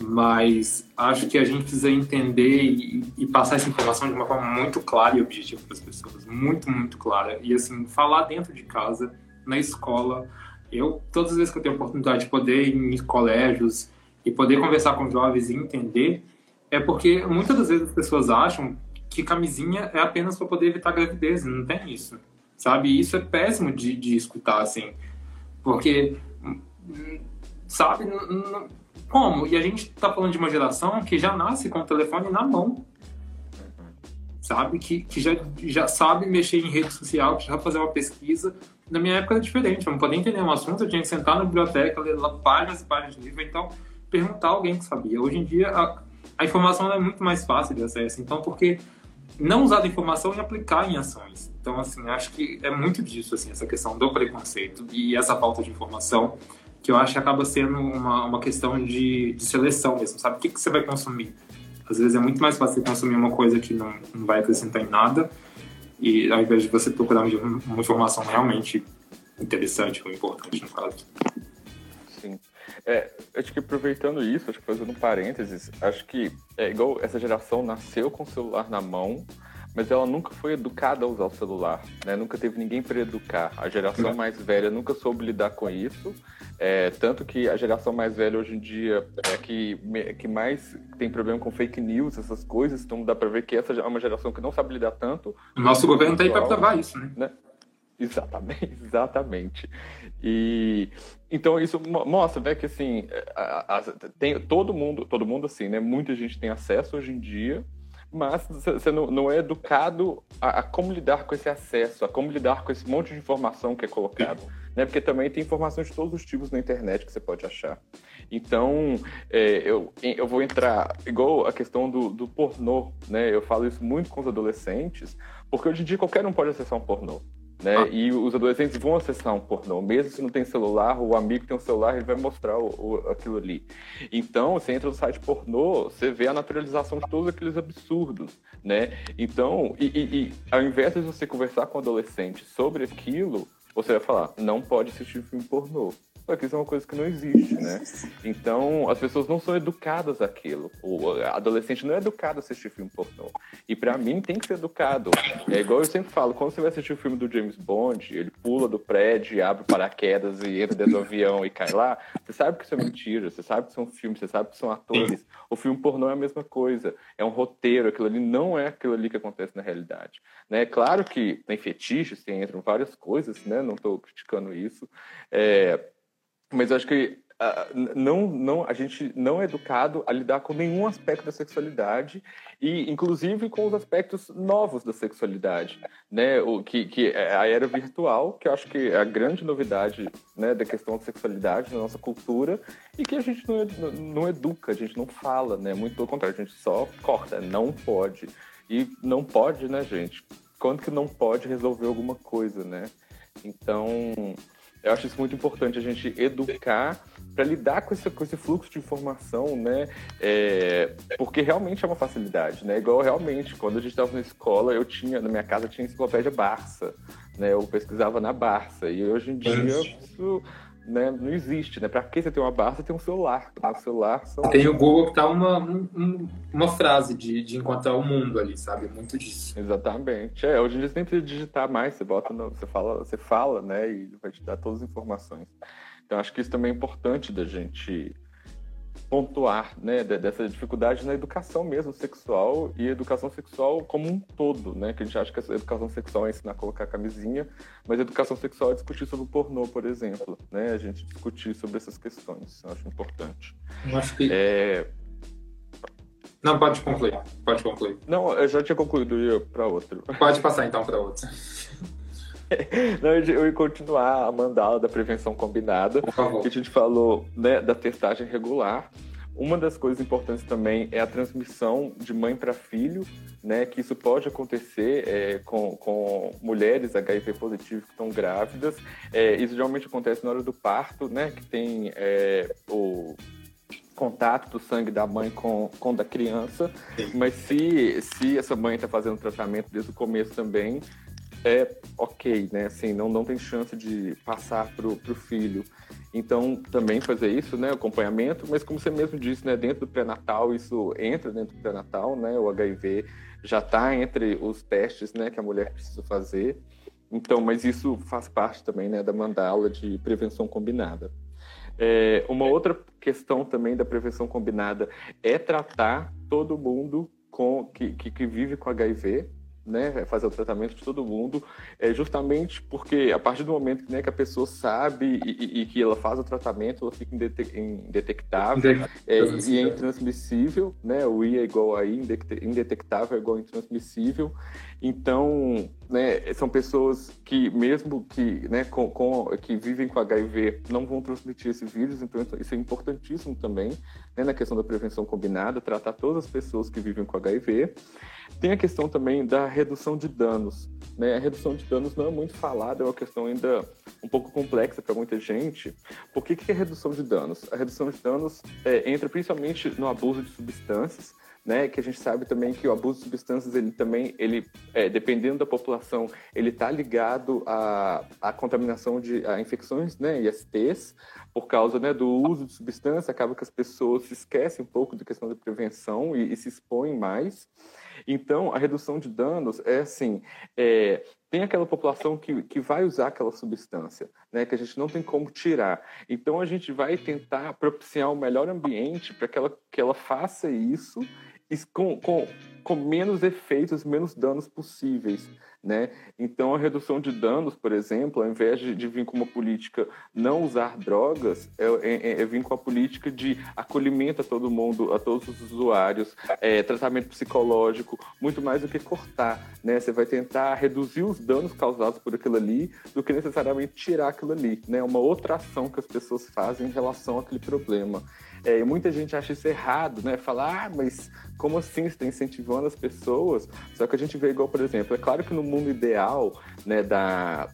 mas acho que a gente precisa entender e, e passar essa informação de uma forma muito clara e objetiva para as pessoas, muito, muito clara. E, assim, falar dentro de casa, na escola. Eu, todas as vezes que eu tenho a oportunidade de poder ir em colégios e poder conversar com jovens e entender, é porque muitas das vezes as pessoas acham que camisinha é apenas para poder evitar gravidez, não tem isso sabe? E isso é péssimo de, de escutar, assim, porque, sabe, como? E a gente tá falando de uma geração que já nasce com o telefone na mão, sabe? Que, que já, já sabe mexer em rede social, que já fazer uma pesquisa. Na minha época era diferente, eu não podia entender um assunto, eu tinha que sentar na biblioteca, ler lá páginas e páginas de livro, então perguntar a alguém que sabia. Hoje em dia a, a informação é muito mais fácil de acesso, então porque não usar a informação e aplicar em ações. Então, assim, acho que é muito disso, assim, essa questão do preconceito e essa falta de informação, que eu acho que acaba sendo uma, uma questão de, de seleção mesmo, sabe? O que, que você vai consumir? Às vezes é muito mais fácil consumir uma coisa que não, não vai acrescentar em nada, e ao invés de você procurar uma informação realmente interessante ou importante no caso. Sim. É, acho que aproveitando isso, acho que fazendo um parênteses, acho que é igual essa geração nasceu com o celular na mão, mas ela nunca foi educada a usar o celular, né? Nunca teve ninguém para educar. A geração uhum. mais velha nunca soube lidar com isso, é, tanto que a geração mais velha hoje em dia é que, que mais tem problema com fake news, essas coisas, então dá para ver que essa é uma geração que não sabe lidar tanto. O nosso governo está aí para provar isso, né? né? Exatamente, exatamente. E então isso mostra, né, que assim, a, a, tem todo mundo, todo mundo assim, né, muita gente tem acesso hoje em dia, mas você não, não, é educado a, a, como lidar com esse acesso, a como lidar com esse monte de informação que é colocado, né? Porque também tem informações de todos os tipos na internet que você pode achar. Então, é, eu, eu vou entrar igual a questão do, do pornô, né? Eu falo isso muito com os adolescentes, porque hoje em dia qualquer um pode acessar um pornô. Né? Ah. E os adolescentes vão acessar um pornô, mesmo se não tem celular, o amigo tem um celular, ele vai mostrar o, o, aquilo ali. Então, você entra no site pornô, você vê a naturalização de todos aqueles absurdos, né? Então, e, e, e ao invés de você conversar com o adolescente sobre aquilo, você vai falar, não pode assistir filme pornô. Só que isso é uma coisa que não existe, né? Então, as pessoas não são educadas àquilo. O adolescente não é educado a assistir filme pornô. E para mim tem que ser educado. É igual eu sempre falo, quando você vai assistir o filme do James Bond, ele pula do prédio, abre paraquedas e entra dentro do avião e cai lá, você sabe que isso é mentira, você sabe que são filmes, você sabe que são atores. O filme pornô é a mesma coisa. É um roteiro, aquilo ali não é aquilo ali que acontece na realidade. Né? Claro que tem fetiches, tem, entram várias coisas, né? Não estou criticando isso. É, mas eu acho que uh, não, não, a gente não é educado a lidar com nenhum aspecto da sexualidade e, inclusive, com os aspectos novos da sexualidade, né? O que, que é a era virtual, que eu acho que é a grande novidade, né, da questão da sexualidade na nossa cultura e que a gente não, não educa, a gente não fala, né? Muito pelo contrário, a gente só corta, não pode. E não pode, né, gente? Quando que não pode resolver alguma coisa, né? Então, eu acho isso muito importante, a gente educar para lidar com esse, com esse fluxo de informação, né? É, porque realmente é uma facilidade, né? Igual realmente, quando a gente estava na escola, eu tinha, na minha casa tinha enciclopédia Barça, né? Eu pesquisava na Barça. E hoje em dia isso né, não existe, né? Para que você tem uma barra, você tem um celular. Né? O celular são... Tem o Google que tá uma, um, uma frase de, de encontrar o mundo ali, sabe? Muito disso. Exatamente. É, hoje em dia você nem precisa digitar mais, você bota no, você fala, você fala, né? E vai te dar todas as informações. Então acho que isso também é importante da gente pontuar, né, dessa dificuldade na educação mesmo sexual e educação sexual como um todo, né, que a gente acha que a educação sexual é ensinar a colocar camisinha, mas a educação sexual é discutir sobre o pornô, por exemplo, né, a gente discutir sobre essas questões, eu acho importante. Eu acho que... É... Não, pode concluir, pode concluir. Não, eu já tinha concluído, para outro. Pode passar então para outro. Não, eu ia continuar a mandala da prevenção combinada, que a gente falou né, da testagem regular. Uma das coisas importantes também é a transmissão de mãe para filho, né? Que isso pode acontecer é, com, com mulheres HIV positivas que estão grávidas. É, isso geralmente acontece na hora do parto, né? Que tem é, o contato do sangue da mãe com, com da criança. Mas se, se essa mãe está fazendo tratamento desde o começo também, é ok, né? Assim, não, não tem chance de passar pro, pro filho. Então, também fazer isso, né? Acompanhamento, mas como você mesmo disse, né? Dentro do pré-natal, isso entra dentro do pré-natal, né? O HIV já está entre os testes, né? Que a mulher precisa fazer. Então, mas isso faz parte também, né? Da mandala de prevenção combinada. É, uma outra questão também da prevenção combinada é tratar todo mundo com, que, que, que vive com HIV, né, fazer o tratamento de todo mundo, é justamente porque a partir do momento né, que a pessoa sabe e, e que ela faz o tratamento, ela fica indetectável é, e é intransmissível, né, o I é igual a I, indetectável é igual a intransmissível, então, né, são pessoas que mesmo que, né, com, com, que vivem com HIV não vão transmitir esse vírus, então isso é importantíssimo também, né, na questão da prevenção combinada, tratar todas as pessoas que vivem com HIV, tem a questão também da redução de danos. Né? A redução de danos não é muito falada, é uma questão ainda um pouco complexa para muita gente. Por que, que é redução de danos? A redução de danos é, entra principalmente no abuso de substâncias, né? Que a gente sabe também que o abuso de substâncias, ele também, ele, é, dependendo da população, ele está ligado à, à contaminação de a infecções, né? ISTs, por causa né, do uso de substância, acaba que as pessoas se esquecem um pouco da questão da prevenção e, e se expõem mais. Então, a redução de danos é assim: é, tem aquela população que, que vai usar aquela substância, né, que a gente não tem como tirar. Então, a gente vai tentar propiciar um melhor ambiente para que ela, que ela faça isso com, com, com menos efeitos, menos danos possíveis. Né? Então, a redução de danos, por exemplo, ao invés de, de vir com uma política não usar drogas, é, é, é, vir com a política de acolhimento a todo mundo, a todos os usuários, é, tratamento psicológico, muito mais do que cortar. Né? Você vai tentar reduzir os danos causados por aquilo ali do que necessariamente tirar aquilo ali. Né? Uma outra ação que as pessoas fazem em relação àquele problema. É, e muita gente acha isso errado, né? Falar, ah, mas como assim você está incentivando as pessoas? Só que a gente vê igual, por exemplo, é claro que no mundo ideal, né, da,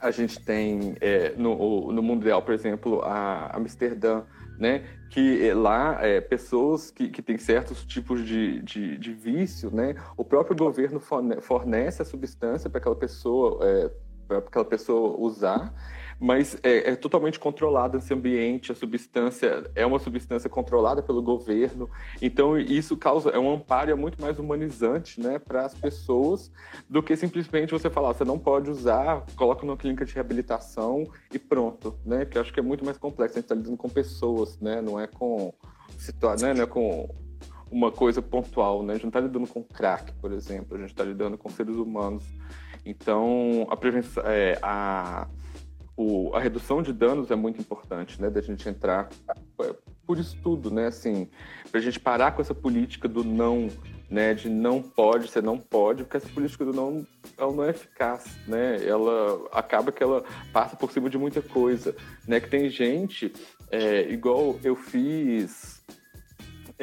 a gente tem é, no, no mundo ideal, por exemplo, a Amsterdã, né, que é, lá é, pessoas que, que têm certos tipos de, de, de, vício, né, o próprio governo fornece a substância para aquela pessoa é, para aquela pessoa usar mas é, é, totalmente controlado esse ambiente, a substância é uma substância controlada pelo governo, então isso causa é um amparo muito mais humanizante, né, para as pessoas do que simplesmente você falar você não pode usar, coloca numa clínica de reabilitação e pronto, né, que eu acho que é muito mais complexo, a gente está lidando com pessoas, né, não é com situação, né, não é com uma coisa pontual, né, a gente não está lidando com crack, por exemplo, a gente está lidando com seres humanos, então a prevenção, é, a o, a redução de danos é muito importante, né? Da gente entrar é, por isso tudo, né? Assim, para a gente parar com essa política do não, né? De não pode, você não pode, porque essa política do não, ela não é eficaz, né? Ela acaba que ela passa por cima de muita coisa, né? Que tem gente, é, igual eu fiz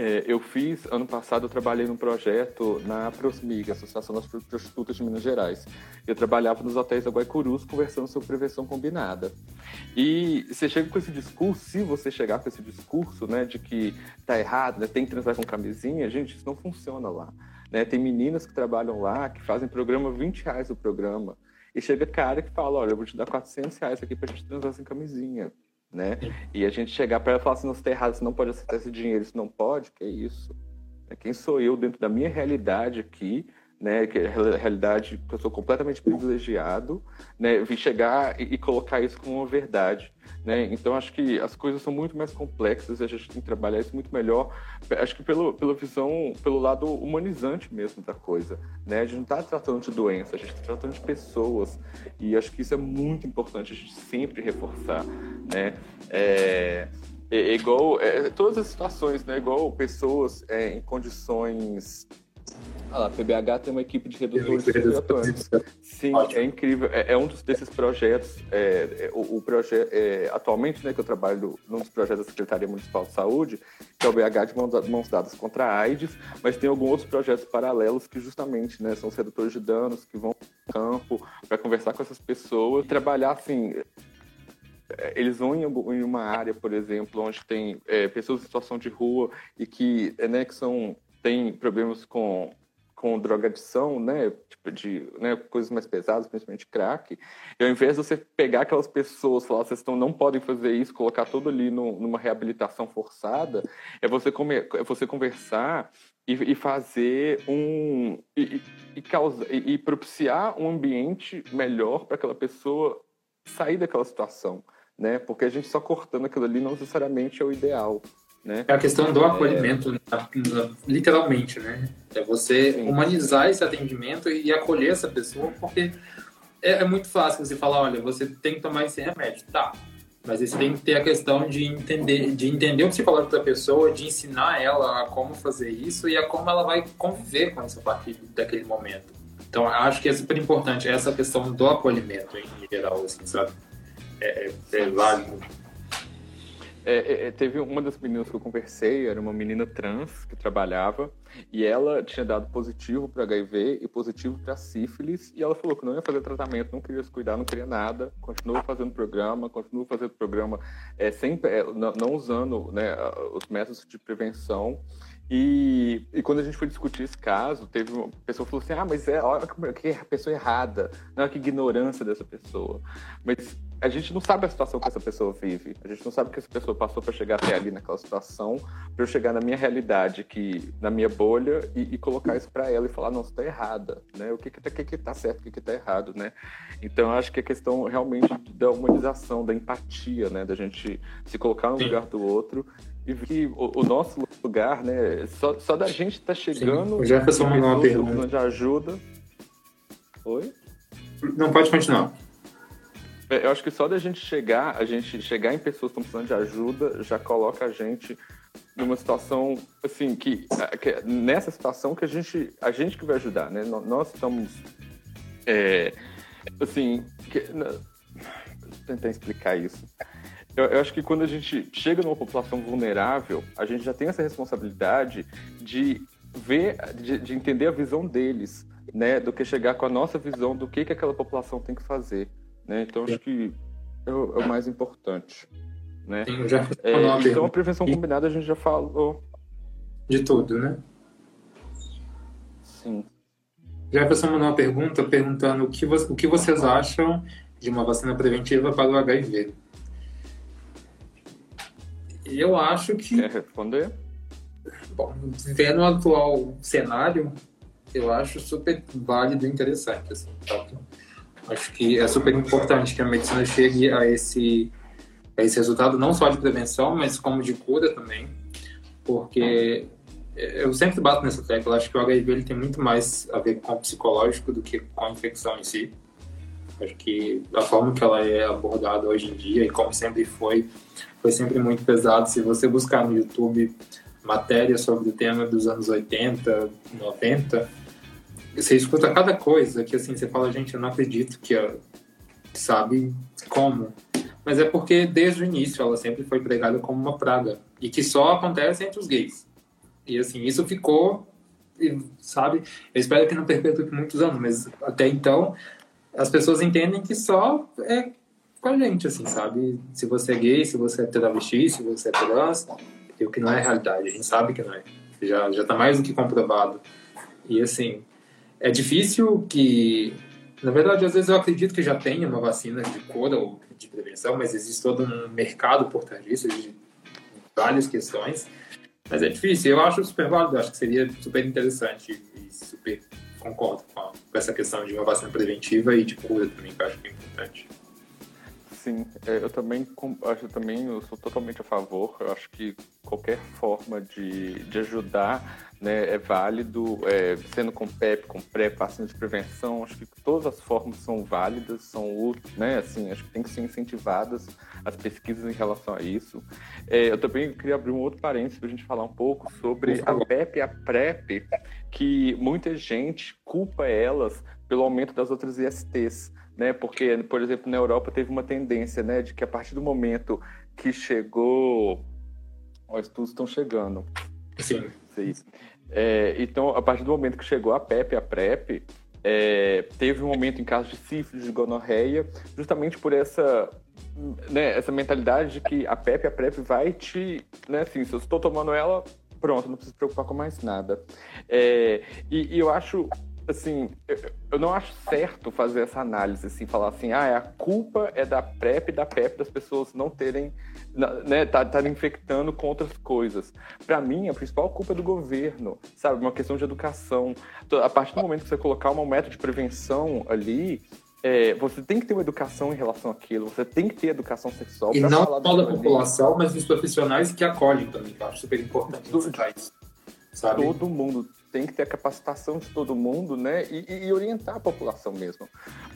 é, eu fiz, ano passado, eu trabalhei num projeto na Prosmig, Associação das Prostitutas de Minas Gerais. Eu trabalhava nos hotéis da Guaicurus conversando sobre prevenção combinada. E você chega com esse discurso, se você chegar com esse discurso, né, de que tá errado, né, tem que transar com camisinha, gente, isso não funciona lá. Né? Tem meninas que trabalham lá, que fazem programa 20 reais o programa. E chega cara que fala, olha, eu vou te dar 400 reais aqui pra gente transar sem camisinha né? E a gente chegar para ela e falar assim, não, você tá errado, você não pode aceitar esse dinheiro, isso não pode, que é isso? Quem sou eu dentro da minha realidade aqui, né, que é a realidade que eu sou completamente privilegiado, né, vir chegar e, e, colocar isso como uma verdade, né? Então acho que as coisas são muito mais complexas e a gente tem que trabalhar isso muito melhor, acho que pelo pela visão, pelo lado humanizante mesmo da coisa, né? A gente não está tratando de doença, a gente está tratando de pessoas e acho que isso é muito importante a gente sempre reforçar, né? É, é, é igual é, todas as situações, né? Igual pessoas é, em condições ah a PBH tem uma equipe de redutores atuantes. Sim, Ótimo. é incrível. É, é, um dos, desses projetos. É, é, o, o projeto é, atualmente, né, que eu trabalho num dos projetos da Secretaria Municipal de Saúde, que é o BH de mãos, mãos dadas contra a AIDS, mas tem alguns outros projetos paralelos que justamente, né, são os redutores de danos que vão no campo para conversar com essas pessoas, trabalhar assim é, eles vão em, uma área, por exemplo, onde tem é, pessoas em situação de rua e que, né, que são, têm problemas com com drogadição, né, tipo de né, coisas mais pesadas, principalmente crack, e ao invés de você pegar aquelas pessoas, falar, vocês estão, não podem fazer isso, colocar tudo ali no, numa reabilitação forçada, é você, é você conversar e, e fazer um e, e, causa, e, e propiciar um ambiente melhor para aquela pessoa sair daquela situação, né? Porque a gente só cortando aquilo ali não necessariamente é o ideal. Né? É a questão do acolhimento, é... literalmente, né? É você Sim. humanizar esse atendimento e acolher essa pessoa, porque é, é, muito fácil você falar, olha, você tem que tomar esse remédio, tá? Mas você tem que ter a questão de entender, de entender o psicológico da pessoa, de ensinar ela a como fazer isso e a como ela vai conviver com isso a partir daquele momento. Então, acho que é super importante essa questão do acolhimento em geral, assim, sabe? É, é, é válido é, é, é, teve uma das meninas que eu conversei, era uma menina trans que trabalhava, e ela tinha dado positivo para HIV e positivo para sífilis, e ela falou que não ia fazer tratamento, não queria se cuidar, não queria nada, continuou fazendo programa, continuou fazendo programa é, sem, é, não, não, usando né, os métodos de prevenção, E, e quando a gente foi discutir esse caso, teve uma pessoa que falou assim: ah, mas é, olha que a pessoa errada, não é que ignorância dessa pessoa. Mas a gente não sabe a situação que essa pessoa vive. A gente não sabe o que essa pessoa passou para chegar até ali naquela situação, para eu chegar na minha realidade, que na minha bolha e, e colocar isso para ela e falar não, você está errada, né? O que que, tá, que que tá certo, o que que tá errado, né? Então acho que a questão realmente da humanização, da empatia, né? Da gente se colocar no lugar do outro e que o, o, nosso lugar, né? Só, só da gente estar tá chegando. Sim. O Jefferson mandou uma pergunta de ajuda. Oi? Não pode continuar. É, eu acho que só da gente chegar, a gente chegar em pessoas que estão precisando de ajuda, já coloca a gente numa situação assim que, que nessa situação que a gente a gente que vai ajudar, né? Nós estamos é, assim, que, não, tentar explicar isso. Eu, eu, acho que quando a gente chega numa população vulnerável, a gente já tem essa responsabilidade de ver, de, de entender a visão deles, né? Do que chegar com a nossa visão do que que aquela população tem que fazer. Né? Então, acho que é o, é o mais importante. Né? É, então, a prevenção combinada a gente já falou. De tudo, né? Sim. Jefferson mandou uma pergunta perguntando o que, o que vocês acham de uma vacina preventiva para o HIV. Eu acho que. Quer responder? Bom, vendo o atual cenário, eu acho super válido e interessante. Assim, tá? Acho que é super importante que a medicina chegue a esse, a esse resultado, não só de prevenção, mas como de cura também, porque eu sempre bato nessa tecla, acho que o HIV ele tem muito mais a ver com o psicológico do que com a infecção em si. Acho que a forma que ela é abordada hoje em dia, e como sempre foi, foi sempre muito pesado. Se você buscar no YouTube matérias sobre o tema dos anos 80, 90, você escuta cada coisa que assim você fala, gente, eu não acredito que sabe como. Mas é porque desde o início ela sempre foi pregada como uma praga e que só acontece entre os gays. E assim, isso ficou, sabe? Eu espero que não perpetue por muitos anos, mas até então as pessoas entendem que só é com a gente, assim, sabe? Se você é gay, se você é travesti, se você é trans, o que não é realidade, a gente sabe que não é. Já, já tá mais do que comprovado. E assim, é difícil que. Na verdade, às vezes eu acredito que já tenha uma vacina de cura ou de prevenção, mas existe todo um mercado por trás disso, de várias questões. Mas é difícil. Eu acho super válido, acho que seria super interessante e super concordo com, essa questão de uma vacina preventiva e de cura também, que eu acho que é importante. Sim, é, eu também acho também eu sou totalmente a favor. Eu acho que qualquer forma de, de ajudar né, é válido, é, sendo com PEP, com PrEP, vacina de prevenção, acho que todas as formas são válidas, são úteis, né, assim, acho que tem que ser incentivadas as pesquisas em relação a isso. É, eu também queria abrir um outro parênteses para a gente falar um pouco sobre a PEP e a PrEP, que muita gente culpa elas pelo aumento das outras ISTs, né, porque, por exemplo, na Europa teve uma tendência, né, de que a partir do momento que chegou... Os estudos estão chegando. Sim. Sim. É, então, a partir do momento que chegou a PEP a PrEP, é, teve um momento em casos de sífilis, de gonorreia, justamente por essa, né, essa mentalidade de que a PEP a PrEP vai te, né, assim, se eu estou tomando ela, pronto, não preciso se preocupar com mais nada. É, e, e, eu acho, assim, eu, eu, não acho certo fazer essa análise, assim, falar assim, ah, a culpa é da PrEP e da PEP das pessoas não terem né, tá, tá infectando com outras coisas. Para mim, a principal culpa é do governo, sabe? Uma questão de educação. A partir do momento que você colocar uma meta de prevenção ali, é, você tem que ter uma educação em relação àquilo, você tem que ter educação sexual. E não só da população, mas dos profissionais que acolhem também, que eu acho super importante. Do, sabe? Todo mundo tem que ter a capacitação de todo mundo, né? E, e orientar a população mesmo.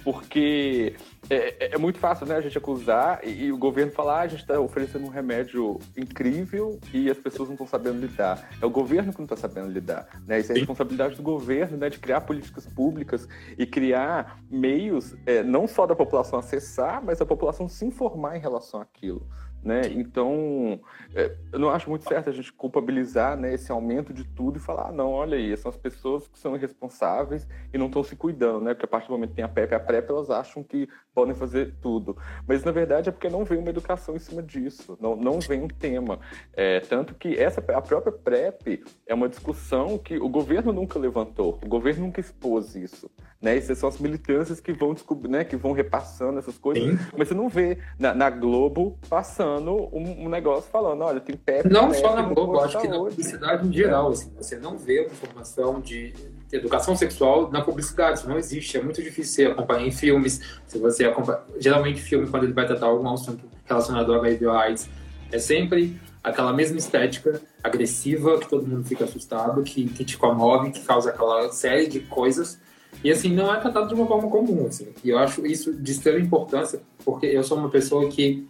Porque é, é, é, muito fácil, né? A gente acusar e, e o governo falar, ah, a gente está oferecendo um remédio incrível e as pessoas não estão sabendo lidar. É o governo que não está sabendo lidar, né? Isso é a responsabilidade do governo, né? De criar políticas públicas e criar meios, é, não só da população acessar, mas a população se informar em relação àquilo Né? Então, é, eu não acho muito certo a gente culpabilizar né, esse aumento de tudo e falar, ah, não, olha aí, são as pessoas que são irresponsáveis e não estão se cuidando, né? Porque a partir do momento que tem a PEP e a PrEP, elas acham que podem fazer tudo. Mas, na verdade, é porque não vem uma educação em cima disso, não, não vem um tema. É, tanto que essa, a própria PrEP é uma discussão que o governo nunca levantou, o governo nunca expôs isso. Né? Essas são as militâncias que vão descobrir, né? que vão repassando essas coisas, Sim. mas você não vê na, na Globo passando um, um, negócio falando, olha, tem PEP. Não PEP, só na Globo, acho que na publicidade em geral, assim, você não vê informação de educação sexual na publicidade, isso não existe, é muito difícil você acompanhar em filmes, se você acompanha, geralmente filme quando ele vai tratar algum assunto relacionado ao HIV AIDS, é sempre aquela mesma estética agressiva, que todo mundo fica assustado, que, que te comove, que causa aquela série de coisas e assim, não é tratado de uma forma comum, assim. E eu acho isso de extrema importância, porque eu sou uma pessoa que,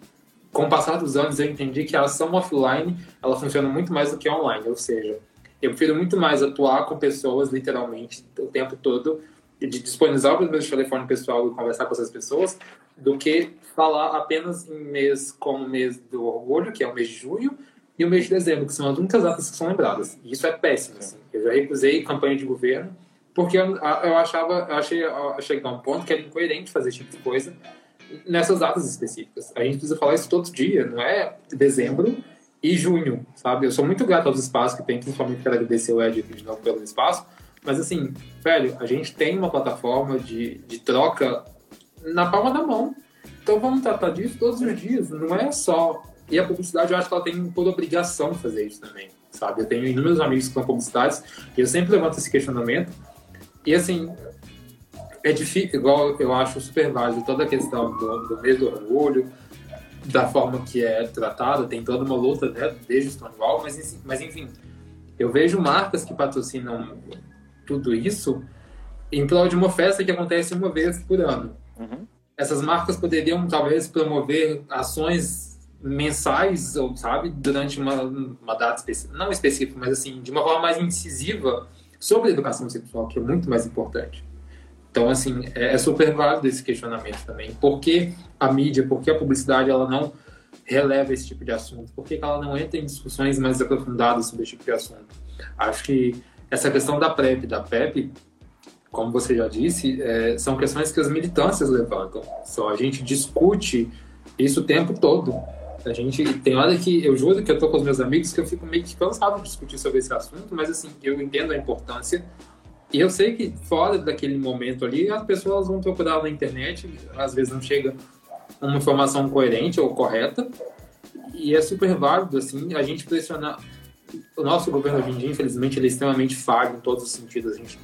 com o passar dos anos, eu entendi que a ação offline, ela funciona muito mais do que online, ou seja, eu prefiro muito mais atuar com pessoas, literalmente, o tempo todo, de disponibilizar o meu telefone pessoal e conversar com essas pessoas, do que falar apenas em mês como o mês do orgulho, que é o mês de junho, e o mês de dezembro, que são as únicas datas que são lembradas. E isso é péssimo. Assim. Eu já recusei campanha de governo porque eu, eu achava, eu achei, eu achei que a um ponto que era incoerente fazer esse tipo de coisa nessas datas específicas. A gente precisa falar isso todo dia, não é dezembro e junho, sabe? Eu sou muito grato aos espaços que tem, principalmente quero agradecer o Ed aqui de novo pelo espaço, mas assim, velho, a gente tem uma plataforma de, de troca na palma da mão. Então vamos tratar disso todos os dias, não é só. E a publicidade, eu acho que ela tem por obrigação fazer isso também, sabe? Eu tenho inúmeros amigos que são publicidades e eu sempre levanto esse questionamento e assim, é difícil, igual eu acho super válido toda a questão do, do mês do orgulho, da forma que é tratada, tem toda uma luta né, desde o Stonewall, mas, mas enfim, eu vejo marcas que patrocinam tudo isso em prol de uma festa que acontece uma vez por ano. Uhum. Essas marcas poderiam talvez promover ações mensais, ou sabe, durante uma, uma data específica, não específica, mas assim, de uma forma mais incisiva sobre a educação sexual, que é muito mais importante. Então, assim, é, é super válido esse questionamento também. Por que a mídia, por que a publicidade, ela não releva esse tipo de assunto? Por que ela não entra em discussões mais aprofundadas sobre esse tipo de assunto? Acho que essa questão da PrEP, da PEP, como você já disse, é, são questões que as militâncias levantam. Só a gente discute isso o tempo todo. A gente tem hora que eu juro que eu tô com os meus amigos que eu fico meio que cansado de discutir sobre esse assunto, mas assim, eu entendo a importância. E eu sei que fora daquele momento ali, as pessoas vão procurar na internet, às vezes não chega uma informação coerente ou correta, e é super válido, assim, a gente pressionar. O nosso governo hoje em dia, infelizmente, ele é extremamente falho em todos os sentidos. A gente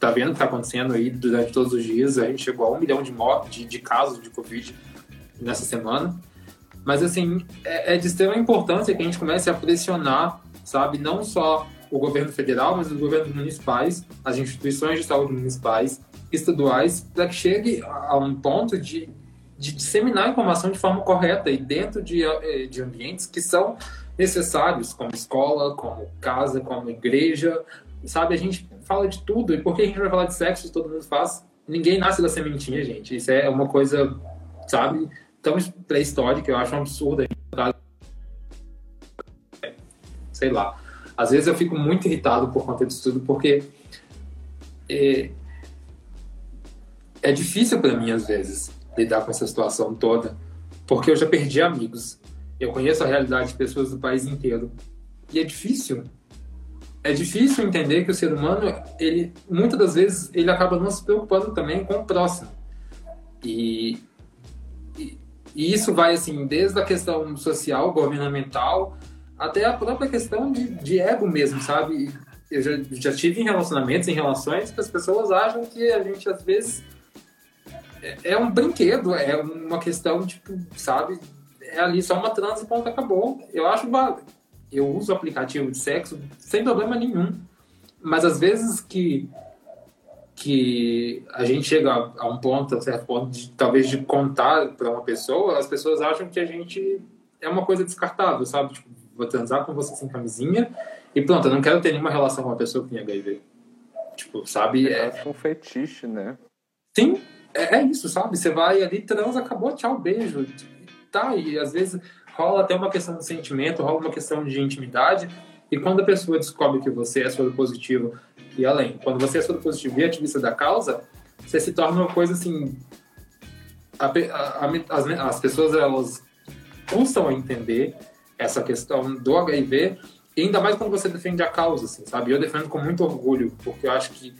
tá vendo o que tá acontecendo aí durante todos os dias. A gente chegou a um milhão de, mortes, de, de casos de Covid nessa semana. Mas, assim, é, é de extrema importância que a gente comece a pressionar, sabe, não só o governo federal, mas os governos municipais, as instituições de saúde municipais, estaduais, para que chegue a um ponto de, de disseminar a informação de forma correta e dentro de, eh, de ambientes que são necessários, como escola, como casa, como igreja, sabe? A gente fala de tudo. E por que a gente vai falar de sexo? Todo mundo faz. Ninguém nasce da sementinha, gente. Isso é uma coisa, sabe? tão pré-histórica, eu acho um absurdo. Sei lá. Às vezes eu fico muito irritado por conta disso tudo, porque é, é difícil para mim, às vezes, lidar com essa situação toda, porque eu já perdi amigos. Eu conheço a realidade de pessoas do país inteiro. E é difícil. É difícil entender que o ser humano, ele muitas das vezes, ele acaba não se preocupando também com o próximo. E e isso vai, assim, desde a questão social, governamental, até a própria questão de, de ego mesmo, sabe? Eu já, já tive em relacionamentos, em relações, que as pessoas acham que a gente, às vezes, é, é um brinquedo, é uma questão, tipo, sabe? É ali só uma trans e ponto, acabou. Eu acho Eu uso aplicativo de sexo sem problema nenhum. Mas às vezes que que a gente chega a um ponto, a certo ponto, de, talvez de contar para uma pessoa, as pessoas acham que a gente é uma coisa descartável, sabe? Tipo, vou transar com você sem camisinha e pronto, eu não quero ter nenhuma relação com uma pessoa que tem HIV. Tipo, sabe? É, é um fetiche, né? Sim, é, é, isso, sabe? Você vai ali, transa, acabou, tchau, beijo. Tá, e às vezes rola até uma questão de sentimento, rola uma questão de intimidade. E quando a pessoa descobre que você é soro positivo e além, quando você é soro positivo e ativista da causa, você se torna uma coisa assim. A, a, a, as, as pessoas elas custam a entender essa questão do HIV, ainda mais quando você defende a causa, assim, sabe? Eu defendo com muito orgulho, porque eu acho que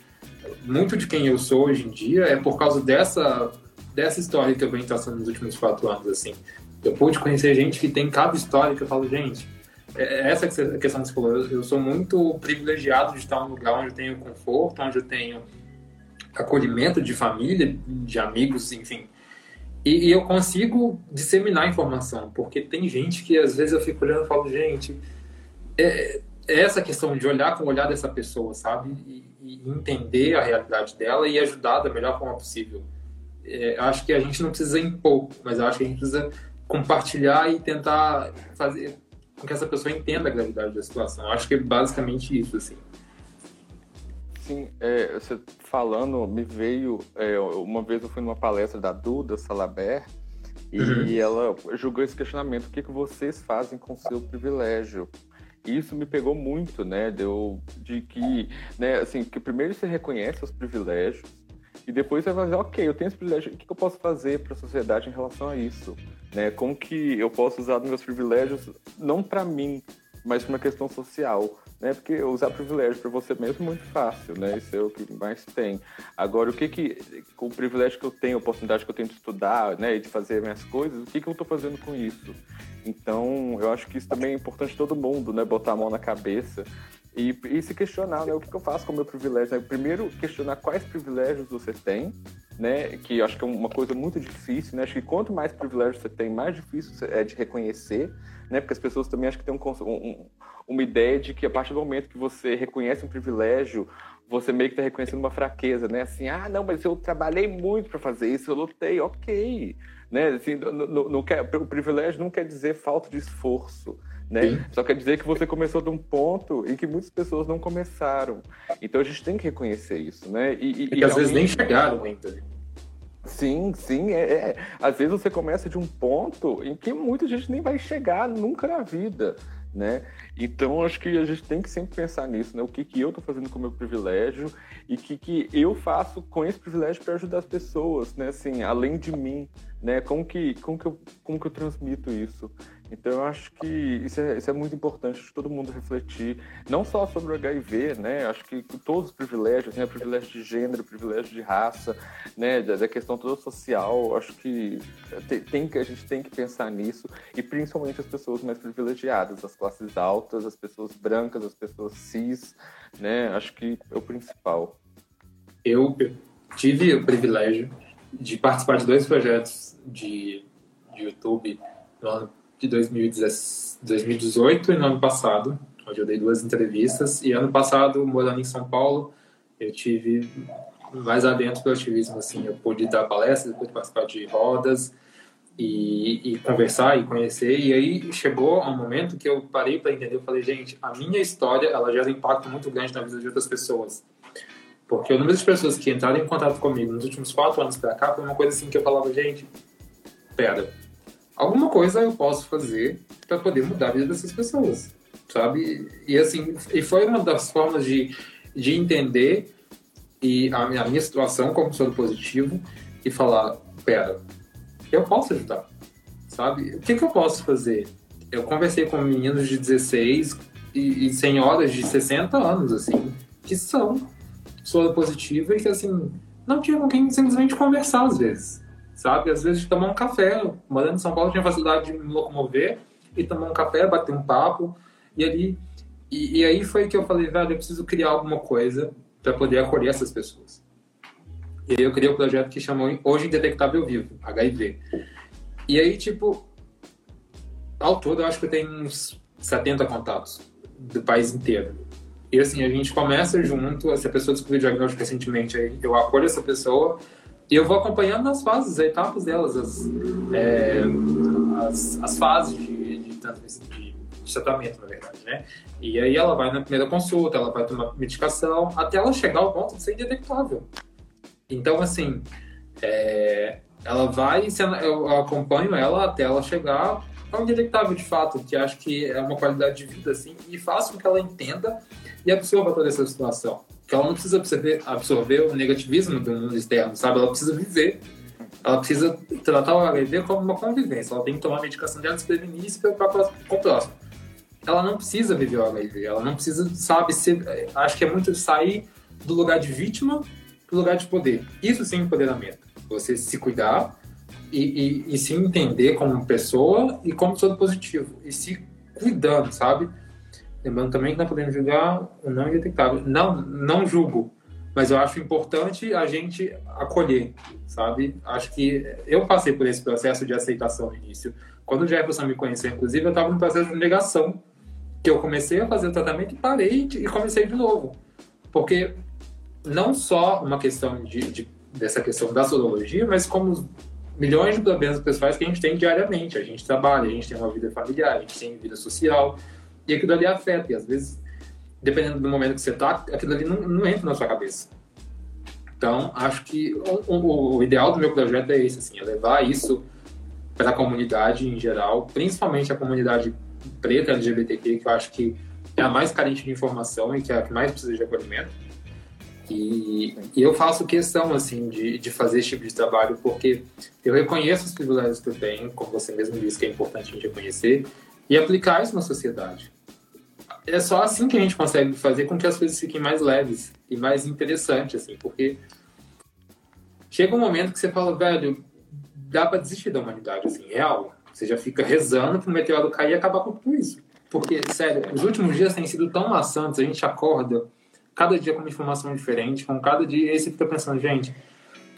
muito de quem eu sou hoje em dia é por causa dessa, dessa história que eu venho traçando nos últimos quatro anos, assim. Eu pude conhecer gente que tem cada história que eu falo, gente, é, é essa questão que você falou, eu, sou muito privilegiado de estar em um lugar onde eu tenho conforto, onde eu tenho acolhimento de família, de amigos, enfim. E, e, eu consigo disseminar informação, porque tem gente que às vezes eu fico olhando e falo, gente, é, é essa questão de olhar com o olhar dessa pessoa, sabe? E, e entender a realidade dela e ajudar da melhor forma possível. É, acho que a gente não precisa impor, mas acho que a gente precisa compartilhar e tentar fazer com que essa pessoa entenda a gravidade da situação. Acho que é basicamente isso, assim. Sim, é, você falando, me veio. É, uma vez eu fui numa palestra da Duda Salaber e uhum. ela julgou esse questionamento: o que, que vocês fazem com o seu privilégio? isso me pegou muito, né? Deu de que, né, assim, que primeiro você reconhece os privilégios e depois você vai dizer, ok, eu tenho esse privilégio, o que eu posso fazer para a sociedade em relação a isso? Né? Como que eu posso usar os meus privilégios, não para mim, mas para uma questão social? Né? Porque usar privilégio para você mesmo é muito fácil, né? Isso é o que mais tem. Agora, o que que, com o privilégio que eu tenho, a oportunidade que eu tenho de estudar, né, e de fazer minhas coisas, o que que eu estou fazendo com isso? Então, eu acho que isso também é importante todo mundo, né, botar a mão na cabeça e, e se questionar, né, o que, que eu faço com o meu privilégio? Né? Primeiro, questionar quais privilégios você tem, né, que eu acho que é uma coisa muito difícil, né? Acho que quanto mais privilégios você tem, mais difícil é de reconhecer, né? Porque as pessoas também acho que têm um, um, uma ideia de que a partir do momento que você reconhece um privilégio, você meio que está reconhecendo uma fraqueza, né? Assim, ah, não, mas eu trabalhei muito para fazer isso, eu lutei, ok, né? Assim, não, não, não quer, o privilégio não quer dizer falta de esforço, né? Só quer dizer que você começou de um ponto em que muitas pessoas não começaram. Então a gente tem que reconhecer isso, né? E, e, é que e às vezes nem chegaram ainda. Sim, sim. É, é, Às vezes você começa de um ponto em que muita gente nem vai chegar nunca na vida né? Então acho que a gente tem que sempre pensar nisso, né? O que, que eu estou fazendo com o meu privilégio e o que, que eu faço com esse privilégio para ajudar as pessoas, né? Assim, além de mim, né? Como que, como que, eu, como que eu transmito isso? Então eu acho que isso é, isso é muito importante todo mundo refletir, não só sobre o HIV, né? Acho que todos os privilégios, né? Privilégio de gênero, privilégio de raça, né? Da questão toda social, acho que tem, tem, a gente tem que pensar nisso e principalmente as pessoas mais privilegiadas, as classes altas, as pessoas brancas, as pessoas cis, né? Acho que é o principal. Eu tive o privilégio de participar de dois projetos de, de YouTube no ano de 2018 e no ano passado, onde eu dei duas entrevistas. E ano passado, morando em São Paulo, eu tive mais adentro do ativismo, assim, eu pude dar palestras, pude participar de rodas e, e conversar e conhecer. E aí chegou um momento que eu parei para entender, eu falei, gente, a minha história, ela gera um impacto muito grande na vida de outras pessoas. Porque o número de pessoas que entraram em contato comigo nos últimos quatro anos para cá foi uma coisa assim que eu falava, gente, pera, alguma coisa eu posso fazer para poder mudar a vida dessas pessoas, sabe? E assim, e foi uma das formas de, de entender e a, a minha situação como soro positivo e falar, pera, eu posso ajudar, sabe? O que, que eu posso fazer? Eu conversei com meninos de 16 e, e senhoras de 60 anos, assim, que são soro positivo e que, assim, não tinha com quem simplesmente conversar às vezes sabe? Às vezes tomar um café. Morando em São Paulo, tinha facilidade de me locomover e tomar um café, bater um papo. E ali. E, e aí foi que eu falei, velho, eu preciso criar alguma coisa para poder acolher essas pessoas. E aí eu criei um projeto que chamou Hoje Indetectável Vivo, HIV. E aí, tipo, ao todo eu acho que eu tenho uns 70 contatos do país inteiro. E assim, a gente começa junto, se a pessoa descobriu o diagnóstico recentemente, aí eu acolho essa pessoa e eu vou acompanhando as fases, as etapas delas, as, é, as, as, fases de, de, de, de, tratamento, na verdade, né? E aí ela vai na primeira consulta, ela vai tomar medicação, até ela chegar ao ponto de ser indetectável. Então, assim, é, ela vai, eu acompanho ela até ela chegar é um indetectável de fato, que acho que é uma qualidade de vida, assim, e faz com que ela entenda e absorva toda essa situação. Que ela não precisa absorver, absorver o negativismo do mundo externo, sabe? Ela precisa viver. Ela precisa tratar o HIV como uma convivência. Ela tem que tomar a medicação dela, se prevenir e se preocupar com o próximo. Ela não precisa viver o HIV. Ela não precisa, sabe, ser, acho que é muito sair do lugar de vítima para o lugar de poder. Isso sim é empoderamento. Você se cuidar e, e, e, se entender como pessoa e como todo positivo. E se cuidando, sabe? Lembrando também que não podemos julgar o não indetectável. Não, não julgo, mas eu acho importante a gente acolher, sabe? Acho que eu passei por esse processo de aceitação no início. Quando o Jefferson me conheceu, inclusive, eu estava no processo de negação, que eu comecei a fazer o tratamento e parei e comecei de novo. Porque não só uma questão de, de dessa questão da sorologia, mas como milhões de problemas pessoais que a gente tem diariamente. A gente trabalha, a gente tem uma vida familiar, a gente tem vida social, e aquilo ali afeta. E às vezes, dependendo do momento que você está, aquilo ali não, não, entra na sua cabeça. Então, acho que o, o, o, ideal do meu projeto é esse, assim, é levar isso para a comunidade em geral, principalmente a comunidade preta LGBTQ, que eu acho que é a mais carente de informação e que é a que mais precisa de acolhimento e, e, eu faço questão, assim, de, de fazer esse tipo de trabalho, porque eu reconheço os privilégios que eu tenho, como você mesmo disse que é importante a gente reconhecer, e aplicar isso na sociedade. É só assim que a gente consegue fazer com que as coisas fiquem mais leves e mais interessantes, assim, porque chega um momento que você fala, velho, dá para desistir da humanidade, assim, real. Você já fica rezando pro meteoro cair e acabar com tudo isso. Porque, sério, os últimos dias têm sido tão maçantes, a gente acorda cada dia com uma informação diferente, com cada dia, aí você fica pensando, gente,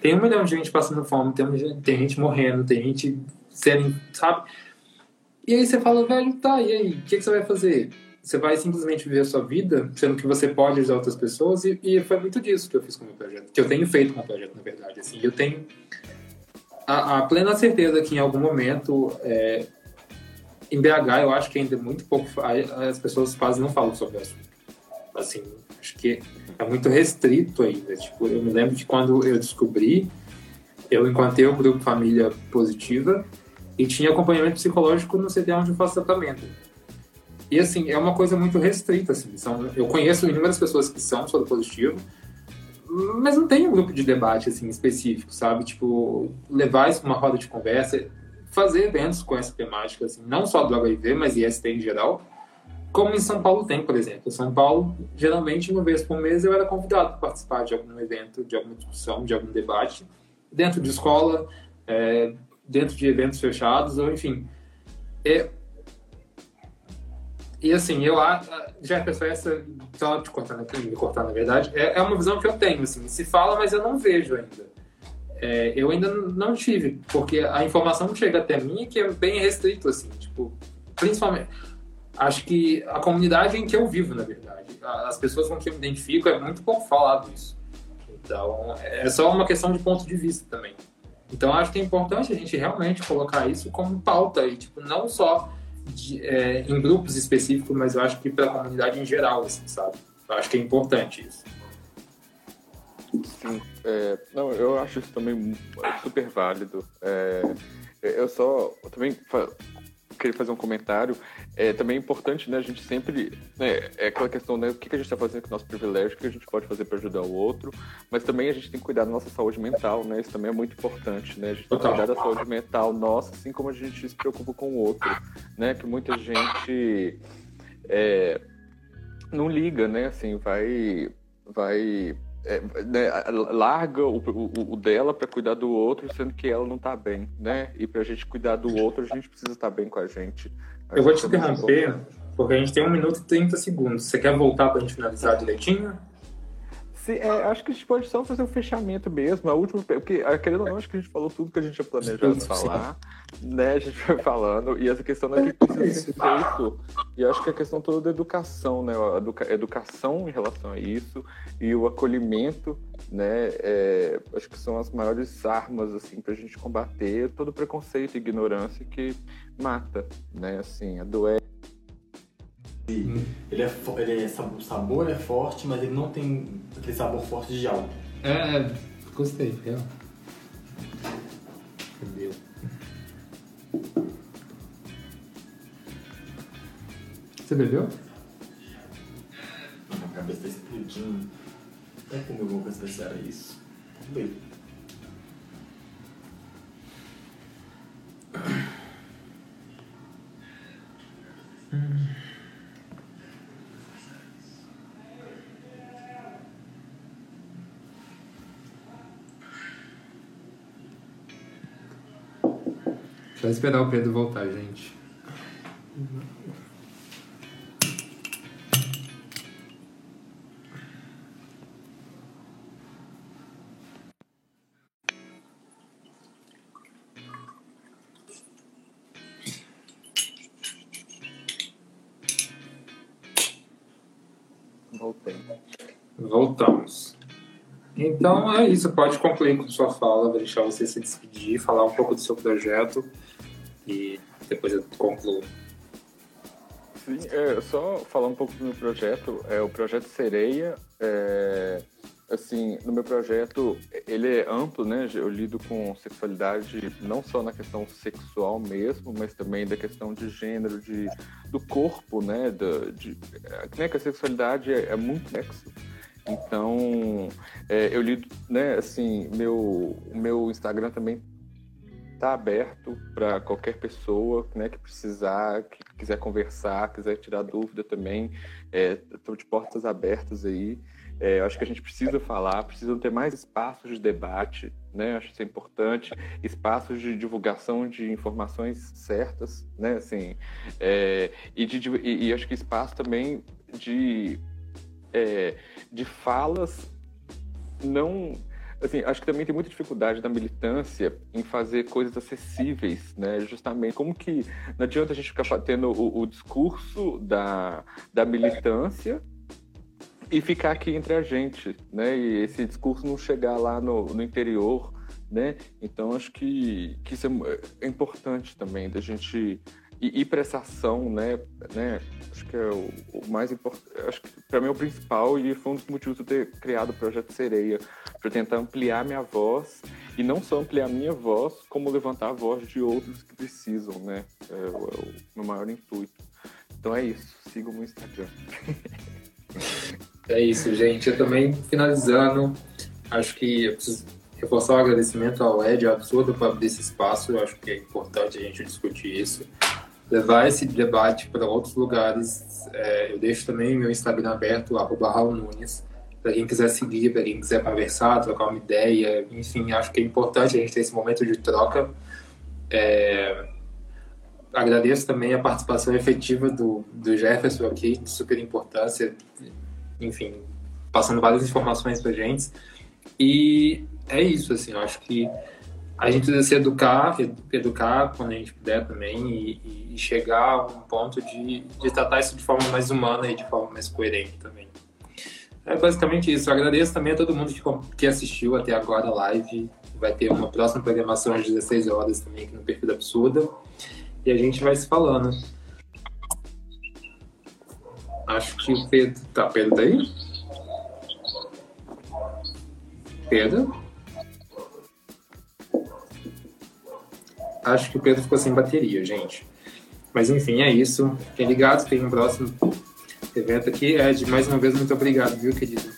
tem um milhão de gente passando fome, tem, tem gente morrendo, tem gente sendo, sabe? E aí você fala, velho, tá, e aí, o que, que, você vai fazer? Você vai simplesmente viver a sua vida, sendo que você pode ajudar outras pessoas, e, e foi muito disso que eu fiz com o meu projeto, que eu tenho feito com o projeto, na verdade, assim, eu tenho a, a plena certeza que em algum momento, é, em BH, eu acho que ainda muito pouco, as pessoas quase não falam sobre isso, assim, Acho que é muito restrito ainda. Tipo, eu me lembro que quando eu descobri, eu encontrei o grupo Família Positiva e tinha acompanhamento psicológico no CDA onde eu faço tratamento. E assim, é uma coisa muito restrita, assim. São, eu conheço inúmeras pessoas que são soro positivo, mas não tem um grupo de debate assim específico, sabe? Tipo, levar isso para uma roda de conversa, fazer eventos com essa temática, assim, não só do HIV, mas IST em geral, como em São Paulo tem, por exemplo. Em São Paulo, geralmente, uma vez por mês, eu era convidado para participar de algum evento, de alguma discussão, de algum debate, dentro de escola, é, dentro de eventos fechados, ou enfim. É, e assim, eu já pessoa essa, só te cortando me cortar na verdade, é, é, uma visão que eu tenho, assim, se fala, mas eu não vejo ainda. É, eu ainda não tive, porque a informação chega até mim é que é bem restrito, assim, tipo, principalmente acho que a comunidade em que eu vivo, na verdade, as pessoas com quem eu me identifico, é muito pouco falado isso. Então, é só uma questão de ponto de vista também. Então, acho que é importante a gente realmente colocar isso como pauta, e, tipo, não só de, é, em grupos específicos, mas eu acho que para a comunidade em geral, assim, sabe? Eu acho que é importante isso. Sim, é, não, eu acho isso também super válido. É, eu só eu também queria fazer um comentário. É também importante, né? A gente sempre. Né, é aquela questão, né? O que a gente está fazendo com o nosso privilégio, o que a gente pode fazer para ajudar o outro, mas também a gente tem que cuidar da nossa saúde mental, né? Isso também é muito importante, né? A gente tem que cuidar da saúde mental nossa, assim como a gente se preocupa com o outro, né? Que muita gente. É, não liga, né? Assim, vai. vai é, né, larga o, o, o dela para cuidar do outro, sendo que ela não está bem, né? E para a gente cuidar do outro, a gente precisa estar tá bem com a gente. A Eu vou te interromper, porque a gente tem um minuto e 30 segundos. Você quer voltar para a gente finalizar direitinho? Se, é, acho que a gente pode só fazer um fechamento mesmo. A última, porque, querendo ou não, acho que a gente falou tudo que a gente tinha planejado falar. Né? A gente foi falando. E essa questão daqui precisa ser feito. E acho que a questão toda da educação, né? A educa, educação em relação a isso e o acolhimento, né? É, acho que são as maiores armas, assim, para a gente combater todo preconceito e ignorância que mata, né? Assim, adoece Hum. Ele é, ele é, o sabor é forte, mas ele não tem aquele sabor forte de álcool. É, gostei, real. Entendeu? Você bebeu? Minha cabeça tá explodindo. Até alguma coisa pra ser isso. Bem. Só esperar o Pedro voltar, gente. Voltei. Voltamos. Então é isso, pode concluir com sua fala, vou deixar você se despedir, falar um pouco do seu projeto depois eu concluo. Sim, é, só falar um pouco do meu projeto. É, o projeto Sereia, é, assim, no meu projeto, ele é amplo, né? Eu lido com sexualidade não só na questão sexual mesmo, mas também da questão de gênero, de, do corpo, né? Da, de, né? Que a sexualidade é, é muito complexo. Então, é, eu lido, né? Assim, meu, meu Instagram também está aberto para qualquer pessoa né, que precisar, que quiser conversar, quiser tirar dúvida também. Estou é, de portas abertas aí. É, acho que a gente precisa falar, precisa ter mais espaços de debate, né? Acho isso é importante, espaços de divulgação de informações certas, né? Assim, é, e, de, e, e, acho que espaço também de, é, de falas não assim, acho que também tem muita dificuldade da militância em fazer coisas acessíveis, né? Justamente como que não adianta a gente ficar tendo o, o discurso da, da militância e ficar aqui entre a gente, né? E esse discurso não chegar lá no, no interior, né? Então acho que, que isso é, é importante também da gente ir, ir para essa ação, né? né? Acho que é o, o mais importante, acho que para mim é o principal e foi um dos motivos de eu ter criado o projeto Sereia, para tentar ampliar minha voz e não só ampliar minha voz, como levantar a voz de outros que precisam, né? É, é o meu maior intuito. Então é isso, sigam no Instagram. É isso, gente. Eu também, finalizando, acho que eu preciso reforçar o agradecimento ao Ed Absurdo por abrir esse espaço. Eu acho que é importante a gente discutir isso. Levar esse debate para outros lugares. É, eu deixo também meu Instagram aberto, arroba Raul Nunes, para quem quiser seguir, para quem quiser conversar, trocar uma ideia. Enfim, acho que é importante a gente ter esse momento de troca. É, agradeço também a participação efetiva do, do Jefferson aqui, de super importância enfim, passando várias informações pra gente. E é isso, assim, eu acho que a gente precisa se educar, educar quando a gente puder também e, e chegar a um ponto de, de tratar isso de forma mais humana e de forma mais coerente também. É basicamente isso. Eu agradeço também a todo mundo que, assistiu até agora a live. Vai ter uma próxima programação às 16 horas também aqui no Perfil da Absurda. E a gente vai se falando. Acho que o Pedro. Tá, Pedro tá aí? Pedro? Acho que o Pedro ficou sem bateria, gente. Mas enfim, é isso. Fiquem ligados, tem um próximo evento aqui. Ed, mais uma vez, muito obrigado, viu, querido?